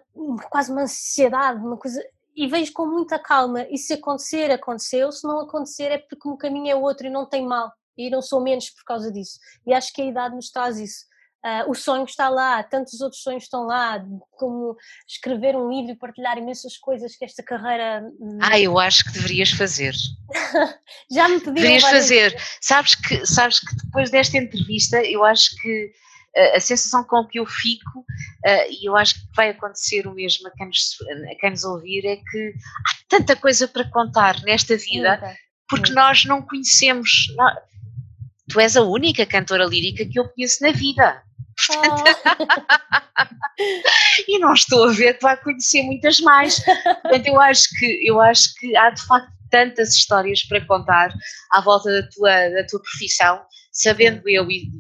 quase uma ansiedade, uma coisa e vejo com muita calma. E se acontecer, aconteceu. Se não acontecer, é porque o caminho é outro e não tem mal. E não sou menos por causa disso. E acho que a idade nos traz isso. Uh, o sonho está lá, tantos outros sonhos estão lá, como escrever um livro e partilhar imensas coisas que esta carreira. Ah, eu acho que deverias fazer. Já me pediram. Deverias fazer. Sabes que, sabes que depois desta entrevista, eu acho que a sensação com que eu fico, e eu acho que vai acontecer o mesmo a quem nos, a quem nos ouvir, é que há tanta coisa para contar nesta vida, porque nós não conhecemos. Nós, tu és a única cantora lírica que eu conheço na vida. E não estou a ver que vai conhecer muitas mais. Portanto, eu acho que eu acho que há de facto tantas histórias para contar à volta da tua, da tua profissão, sabendo eu e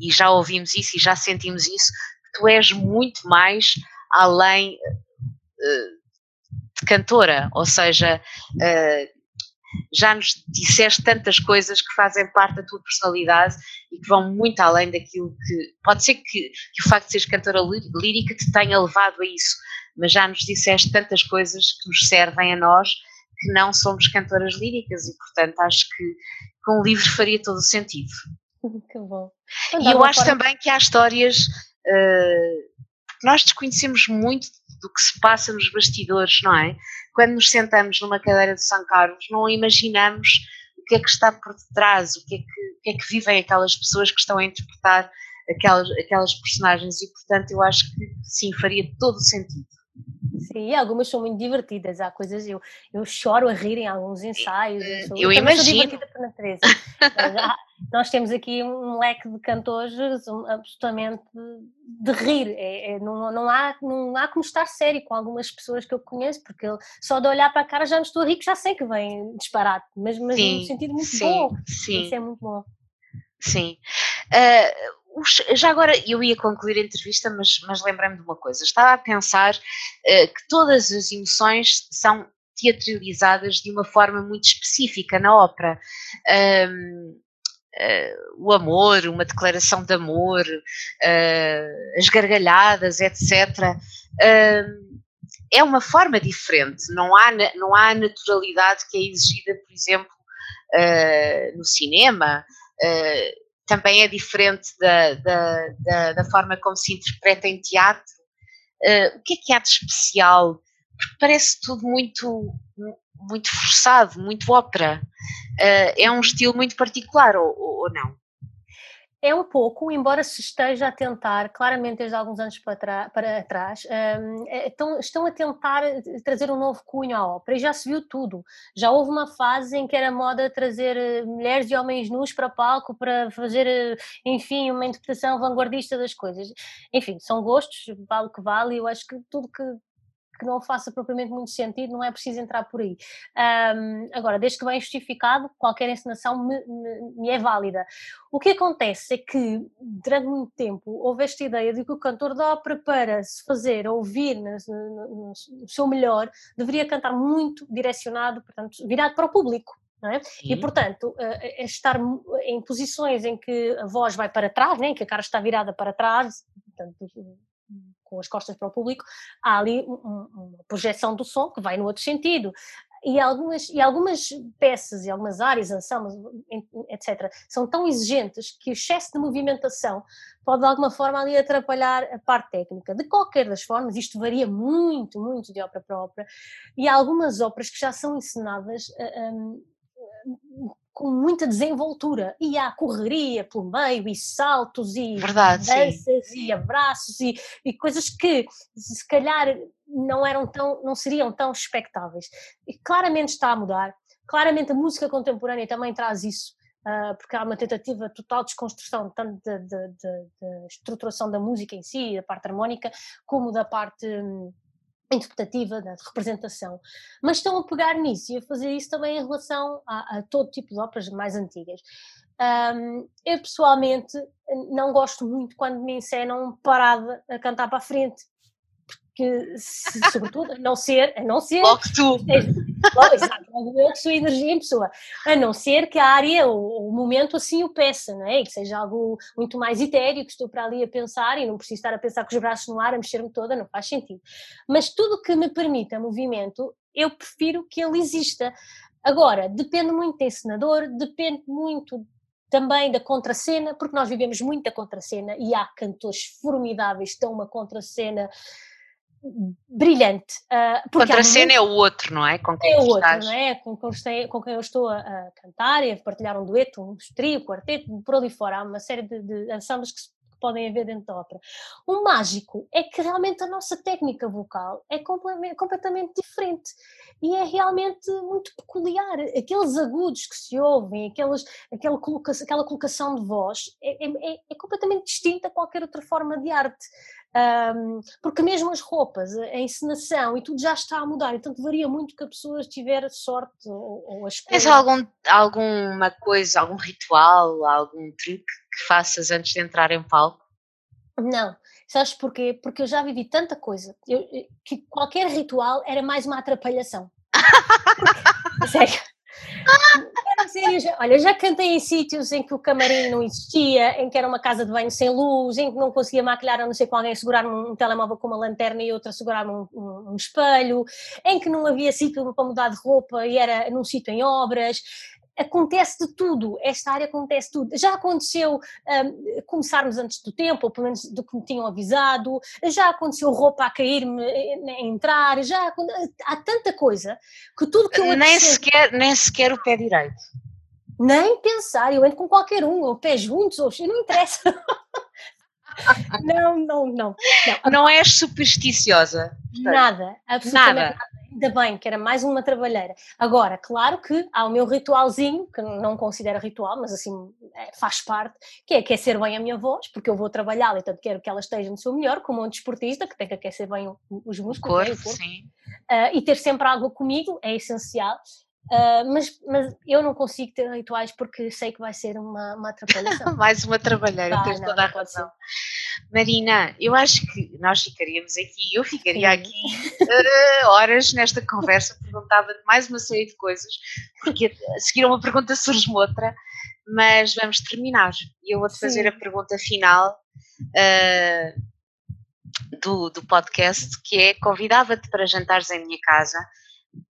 e já ouvimos isso e já sentimos isso, que tu és muito mais além uh, de cantora, ou seja, uh, já nos disseste tantas coisas que fazem parte da tua personalidade e que vão muito além daquilo que. Pode ser que, que o facto de seres cantora lírica te tenha levado a isso, mas já nos disseste tantas coisas que nos servem a nós que não somos cantoras líricas e, portanto, acho que com o livro faria todo o sentido. Que bom. E eu acho forma... também que há histórias uh, nós desconhecemos muito do que se passa nos bastidores, não é? Quando nos sentamos numa cadeira de São Carlos, não imaginamos o que é que está por detrás, o que é que, o que, é que vivem aquelas pessoas que estão a interpretar aquelas, aquelas personagens e, portanto, eu acho que sim, faria todo o sentido. Sim, algumas são muito divertidas. Há coisas, eu, eu choro a rir em alguns ensaios. Eu, sou, eu, eu imagino. Sou divertida por natureza. nós temos aqui um leque de cantores absolutamente de rir. É, é, não, não, há, não há como estar sério com algumas pessoas que eu conheço, porque só de olhar para a cara já me estou a rir, já sei que vem disparate, mas, mas sim, num sentido muito sim, bom. Sim. Isso é muito bom. Sim. Uh, já agora eu ia concluir a entrevista, mas, mas lembrei-me de uma coisa. Estava a pensar uh, que todas as emoções são teatralizadas de uma forma muito específica na ópera. Um, uh, eh, o amor, uma declaração de amor, uh, as gargalhadas, etc. é uma forma diferente, não há, não há naturalidade que é exigida, por exemplo, no cinema também é diferente da, da, da, da forma como se interpreta em teatro. Uh, o que é que há de especial? Porque parece tudo muito, muito forçado, muito ópera. Uh, é um estilo muito particular, ou, ou não? É um pouco, embora se esteja a tentar, claramente desde alguns anos para, para trás, um, é, estão, estão a tentar trazer um novo cunho à ópera e já se viu tudo. Já houve uma fase em que era moda trazer eh, mulheres e homens nus para palco para fazer, eh, enfim, uma interpretação vanguardista das coisas. Enfim, são gostos, vale o que vale, e eu acho que tudo que, que não faça propriamente muito sentido, não é preciso entrar por aí. Um, agora, desde que bem justificado, qualquer encenação me, me, me, é válida. O que acontece é que, durante muito tempo, houve esta ideia de que o cantor de ópera, para se fazer ouvir no, no, no seu melhor, deveria cantar muito direcionado, portanto, virado para o público. É? E, portanto, é estar em posições em que a voz vai para trás, né? que a cara está virada para trás, portanto, com as costas para o público, há ali uma projeção do som que vai no outro sentido. e, algumas, e algumas peças e algumas áreas, ensembles, etc., são tão exigentes que o excesso de movimentação pode de alguma forma ali atrapalhar a parte técnica. De qualquer das formas, isto varia muito, muito de ópera para ópera, e há algumas óperas que já são encenadas um, com muita desenvoltura e há correria pelo meio e saltos e Verdade, danças sim. e abraços e, e, coisas que se calhar não eram tão não seriam tão expectáveis e claramente está a mudar claramente a música contemporânea também traz isso uh, porque há uma tentativa total de desconstrução tanto da de, de, de, estruturação da música em si da parte harmónica como da parte hum, interpretativa, de representação, mas estão a pegar nisso e a fazer isso também em relação a, a todo tipo de óperas mais antigas. Um, eu pessoalmente não gosto muito quando me encenam parada a cantar para a frente, que, se, sobretudo, a não ser, a não ser. Logo tu! Logo, eu sou energia em pessoa. A não ser que a área, o, o momento assim o peça, não é? E que seja algo muito mais etéreo, que estou para ali a pensar e não preciso estar a pensar com os braços no ar, a mexer-me toda, não faz sentido. Mas tudo que me permita movimento, eu prefiro que ele exista. Agora, depende muito do encenador, depende muito também da contracena, porque nós vivemos muito da contracena e há cantores formidáveis que estão uma contracena brilhante. Uh, Contra a cena é o outro, não é? Com quem é o outro, estás. não é? Com, com, com, quem eu estou a, a, cantar e a partilhar um dueto, um trio, um quarteto, por ali fora. Há uma série de, de ensembles que, que podem haver dentro da ópera. O mágico é que realmente a nossa técnica vocal é completamente diferente e é realmente muito peculiar. Aqueles agudos que se ouvem, aquelas, aquela, colocação, aquela colocação de voz é, é, é, é completamente distinta a qualquer outra forma de arte. Um, porque mesmo as roupas, a encenação e tudo já está a mudar, então varia muito que a pessoa tiver sorte ou, ou a escolha. Tens algum, alguma coisa, algum ritual, algum truque que faças antes de entrar em palco? Não, sabes porquê? Porque eu já vivi tanta coisa eu, que qualquer ritual era mais uma atrapalhação. Porque, sério olha, já cantei em sítios em que o camarim não existia, em que era uma casa de banho sem luz, em que não conseguia maquilhar a não ser com alguém segurar um, um telemóvel com uma lanterna e outra segurar um, um, um espelho, em que não havia sítio para mudar de roupa e era num sítio em obras acontece de tudo, esta área acontece tudo. Já aconteceu um, começarmos antes do tempo, ou pelo menos do que me tinham avisado, já aconteceu roupa a cair-me, eh, a entrar, já há tanta coisa que tudo que eu nem sequer Nem sequer o pé direito. Nem pensar, eu entro com qualquer um, ou pés juntos, ou não interessa. não, não, não, não. Não és supersticiosa. Nada, absolutamente nada. nada ainda bem que era mais uma trabalheira. Agora, claro que há o meu ritualzinho, que não considero ritual, mas assim é, faz parte, que é aquecer bem a minha voz, porque eu vou trabalhar e tanto quero que ela esteja no seu melhor, como um desportista, que tem que aquecer bem os músculos. O corpo, né, o corpo. sim. Uh, e ter sempre água comigo é essencial. Uh, mas, mas eu não consigo ter rituais porque sei que vai ser uma, uma atrapalhação. Mais uma trabalheira, tens toda a razão. Marina, eu acho que nós ficaríamos aqui, eu ficaria Sim. aqui uh, horas nesta conversa, perguntava-te mais uma série de coisas, porque a seguir uma pergunta surge-me outra, mas vamos terminar. E eu vou-te fazer a pergunta final uh, do, do podcast, que é convidava-te para jantares em minha casa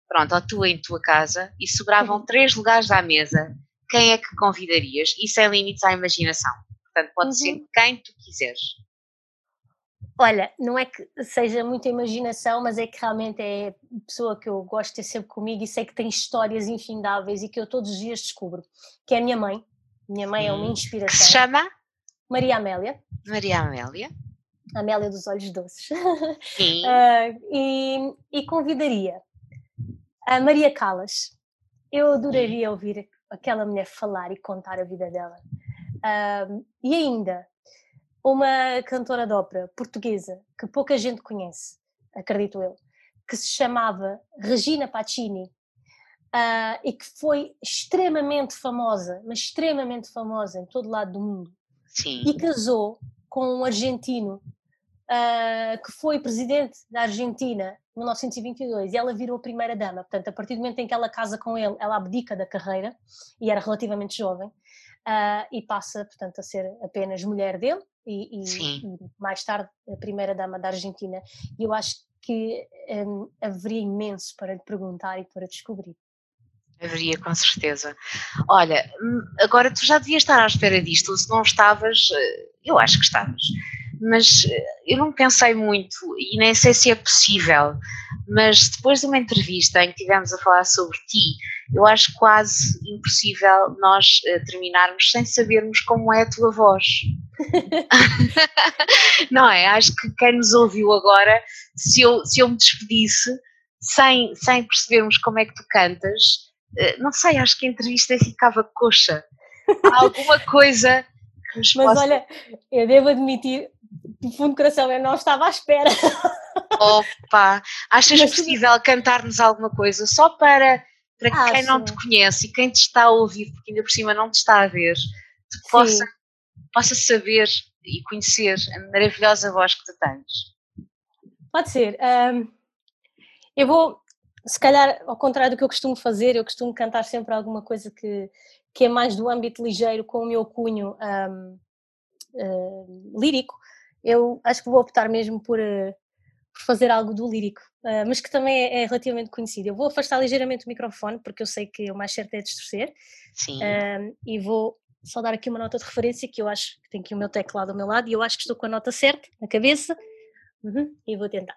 pronto, ou tu em tua casa, e sobravam uhum. três lugares à mesa, quem é que convidarias? E sem limites à imaginação. Portanto, pode uhum. ser quem tu quiseres. Olha, não é que seja muita imaginação, mas é que realmente é pessoa que eu gosto de ter sempre comigo e sei que tem histórias infindáveis e que eu todos os dias descubro, que é a minha mãe. Minha mãe Sim. é uma inspiração. Que se chama? Maria Amélia. Maria Amélia. Amélia dos Olhos Doces. Sim. uh, e, e convidaria a Maria Callas. Eu adoraria ouvir aquela mulher falar e contar a vida dela. e ainda, uma cantora de ópera portuguesa que pouca gente conhece, acredito eu, que se chamava Regina Pacini uh, e que foi extremamente famosa, mas extremamente famosa em todo lado do mundo. Sim. E casou com um argentino uh, que foi presidente da Argentina 1922 e ela virou primeira-dama. Portanto, a partir do momento em que ela casa com ele, ela abdica da carreira e era relativamente jovem uh, e passa, portanto, a ser apenas mulher dele e, e, e mais tarde a primeira-dama da Argentina. E eu acho que um, haveria imenso para lhe perguntar e para descobrir. Haveria, com certeza. Olha, hum, agora tu já devias estar à espera disto, se não estavas, eh, eu acho que estavas, mas eh, eu não pensei muito e nem sei se é possível, mas depois de uma entrevista em que tivemos a falar sobre ti, eu acho quase impossível nós uh, terminarmos sem sabermos como é a tua voz. não é? Acho que quem nos ouviu agora, se eu, se eu me despedisse sem, sem percebermos como é que tu cantas, eh, não sei, acho que a entrevista ficava coxa. Há alguma coisa que nos Mas possa... olha, eu devo admitir, do fundo do coração, eu não estava à espera. Opa, achas Mas, possível cantar-nos alguma coisa só para, para que quem não te conhece e quem te está a ouvir, porque ainda por cima não te está a ver, te possa, possa saber e conhecer a maravilhosa voz que tu tens? Pode ser. Um, eu vou, se calhar, ao contrário do que eu costumo fazer, eu costumo cantar sempre alguma coisa que, que é mais do âmbito ligeiro, com o meu cunho um, uh, lírico. Eu acho que vou optar mesmo por, uh, por fazer algo do lírico, uh, mas que também é, é, relativamente conhecido. Eu vou afastar ligeiramente o microfone, porque eu sei que o mais certo é distorcer. Sim. e vou só dar aqui uma nota de referência, que eu acho que tem aqui o meu teclado ao meu lado, e eu acho que estou com a nota certa na cabeça, uhum, e vou tentar.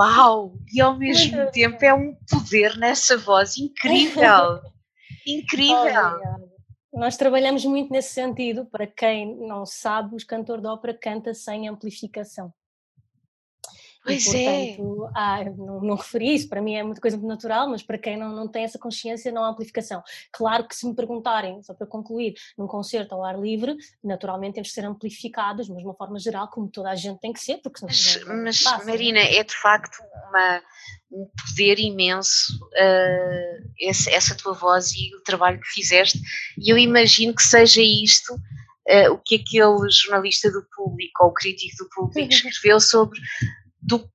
Uau! E ao mesmo tempo é um poder nessa voz incrível. Incrível. Nós trabalhamos muito nesse sentido. Para quem não sabe, o cantor de ópera canta sem amplificação. Pois e, é. portanto, é. Ah, não, não referi isso, para mim é muita coisa muito natural, mas para quem não, não tem essa consciência não há amplificação. Claro que se me perguntarem, só para concluir, num concerto ao ar livre, naturalmente temos que ser amplificados, mas de uma forma geral, como toda a gente tem que ser, porque Mas, mas fácil, Marina, é de facto uma, um poder imenso uh, esse, essa tua voz e o trabalho que fizeste, e eu imagino que seja isto Uh, o que aquele jornalista do público ou crítico do público escreveu sobre do,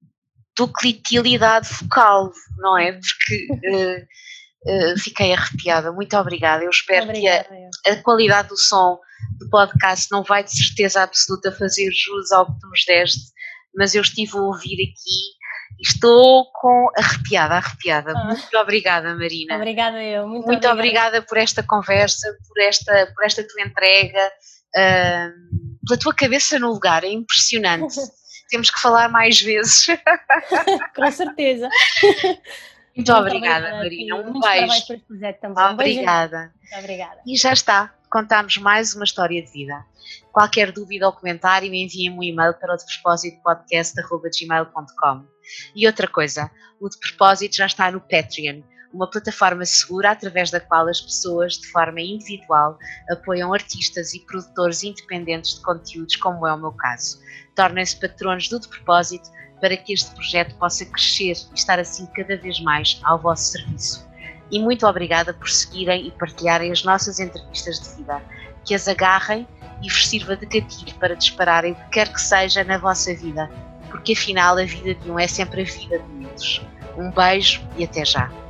ductilidade focal, não é? Porque uh, uh, fiquei arrepiada. Muito obrigada. Eu espero obrigada, que a, a, qualidade do som do podcast não vai de certeza absoluta fazer jus ao que tu nos deste, mas eu estive a ouvir aqui e estou com arrepiada, arrepiada. Ah. Muito obrigada, Marina. Obrigada eu. Muito, muito obrigada. obrigada. por esta conversa, por esta, por esta tua entrega, uh, pela tua cabeça no lugar. É impressionante. temos que falar mais vezes. Com certeza. Muito, Muito obrigada, Marina. Um beijo. Também. Obrigada. Muito obrigada. E já está. Contamos mais uma história de vida. Qualquer dúvida ou comentário, enviem-me um e-mail para o de propósito podcast.gmail.com. E outra coisa, o de propósito já está no Patreon uma plataforma segura através da qual as pessoas, de forma individual, apoiam artistas e produtores independentes de conteúdos, como é o meu caso. Tornem-se patronos do De Propósito para que este projeto possa crescer e estar assim cada vez mais ao vosso serviço. E muito obrigada por seguirem e partilharem as nossas entrevistas de vida. Que as agarrem e vos sirva de gatilho para dispararem o que quer que seja na vossa vida, porque afinal a vida de um é sempre a vida de muitos. Um beijo e até já!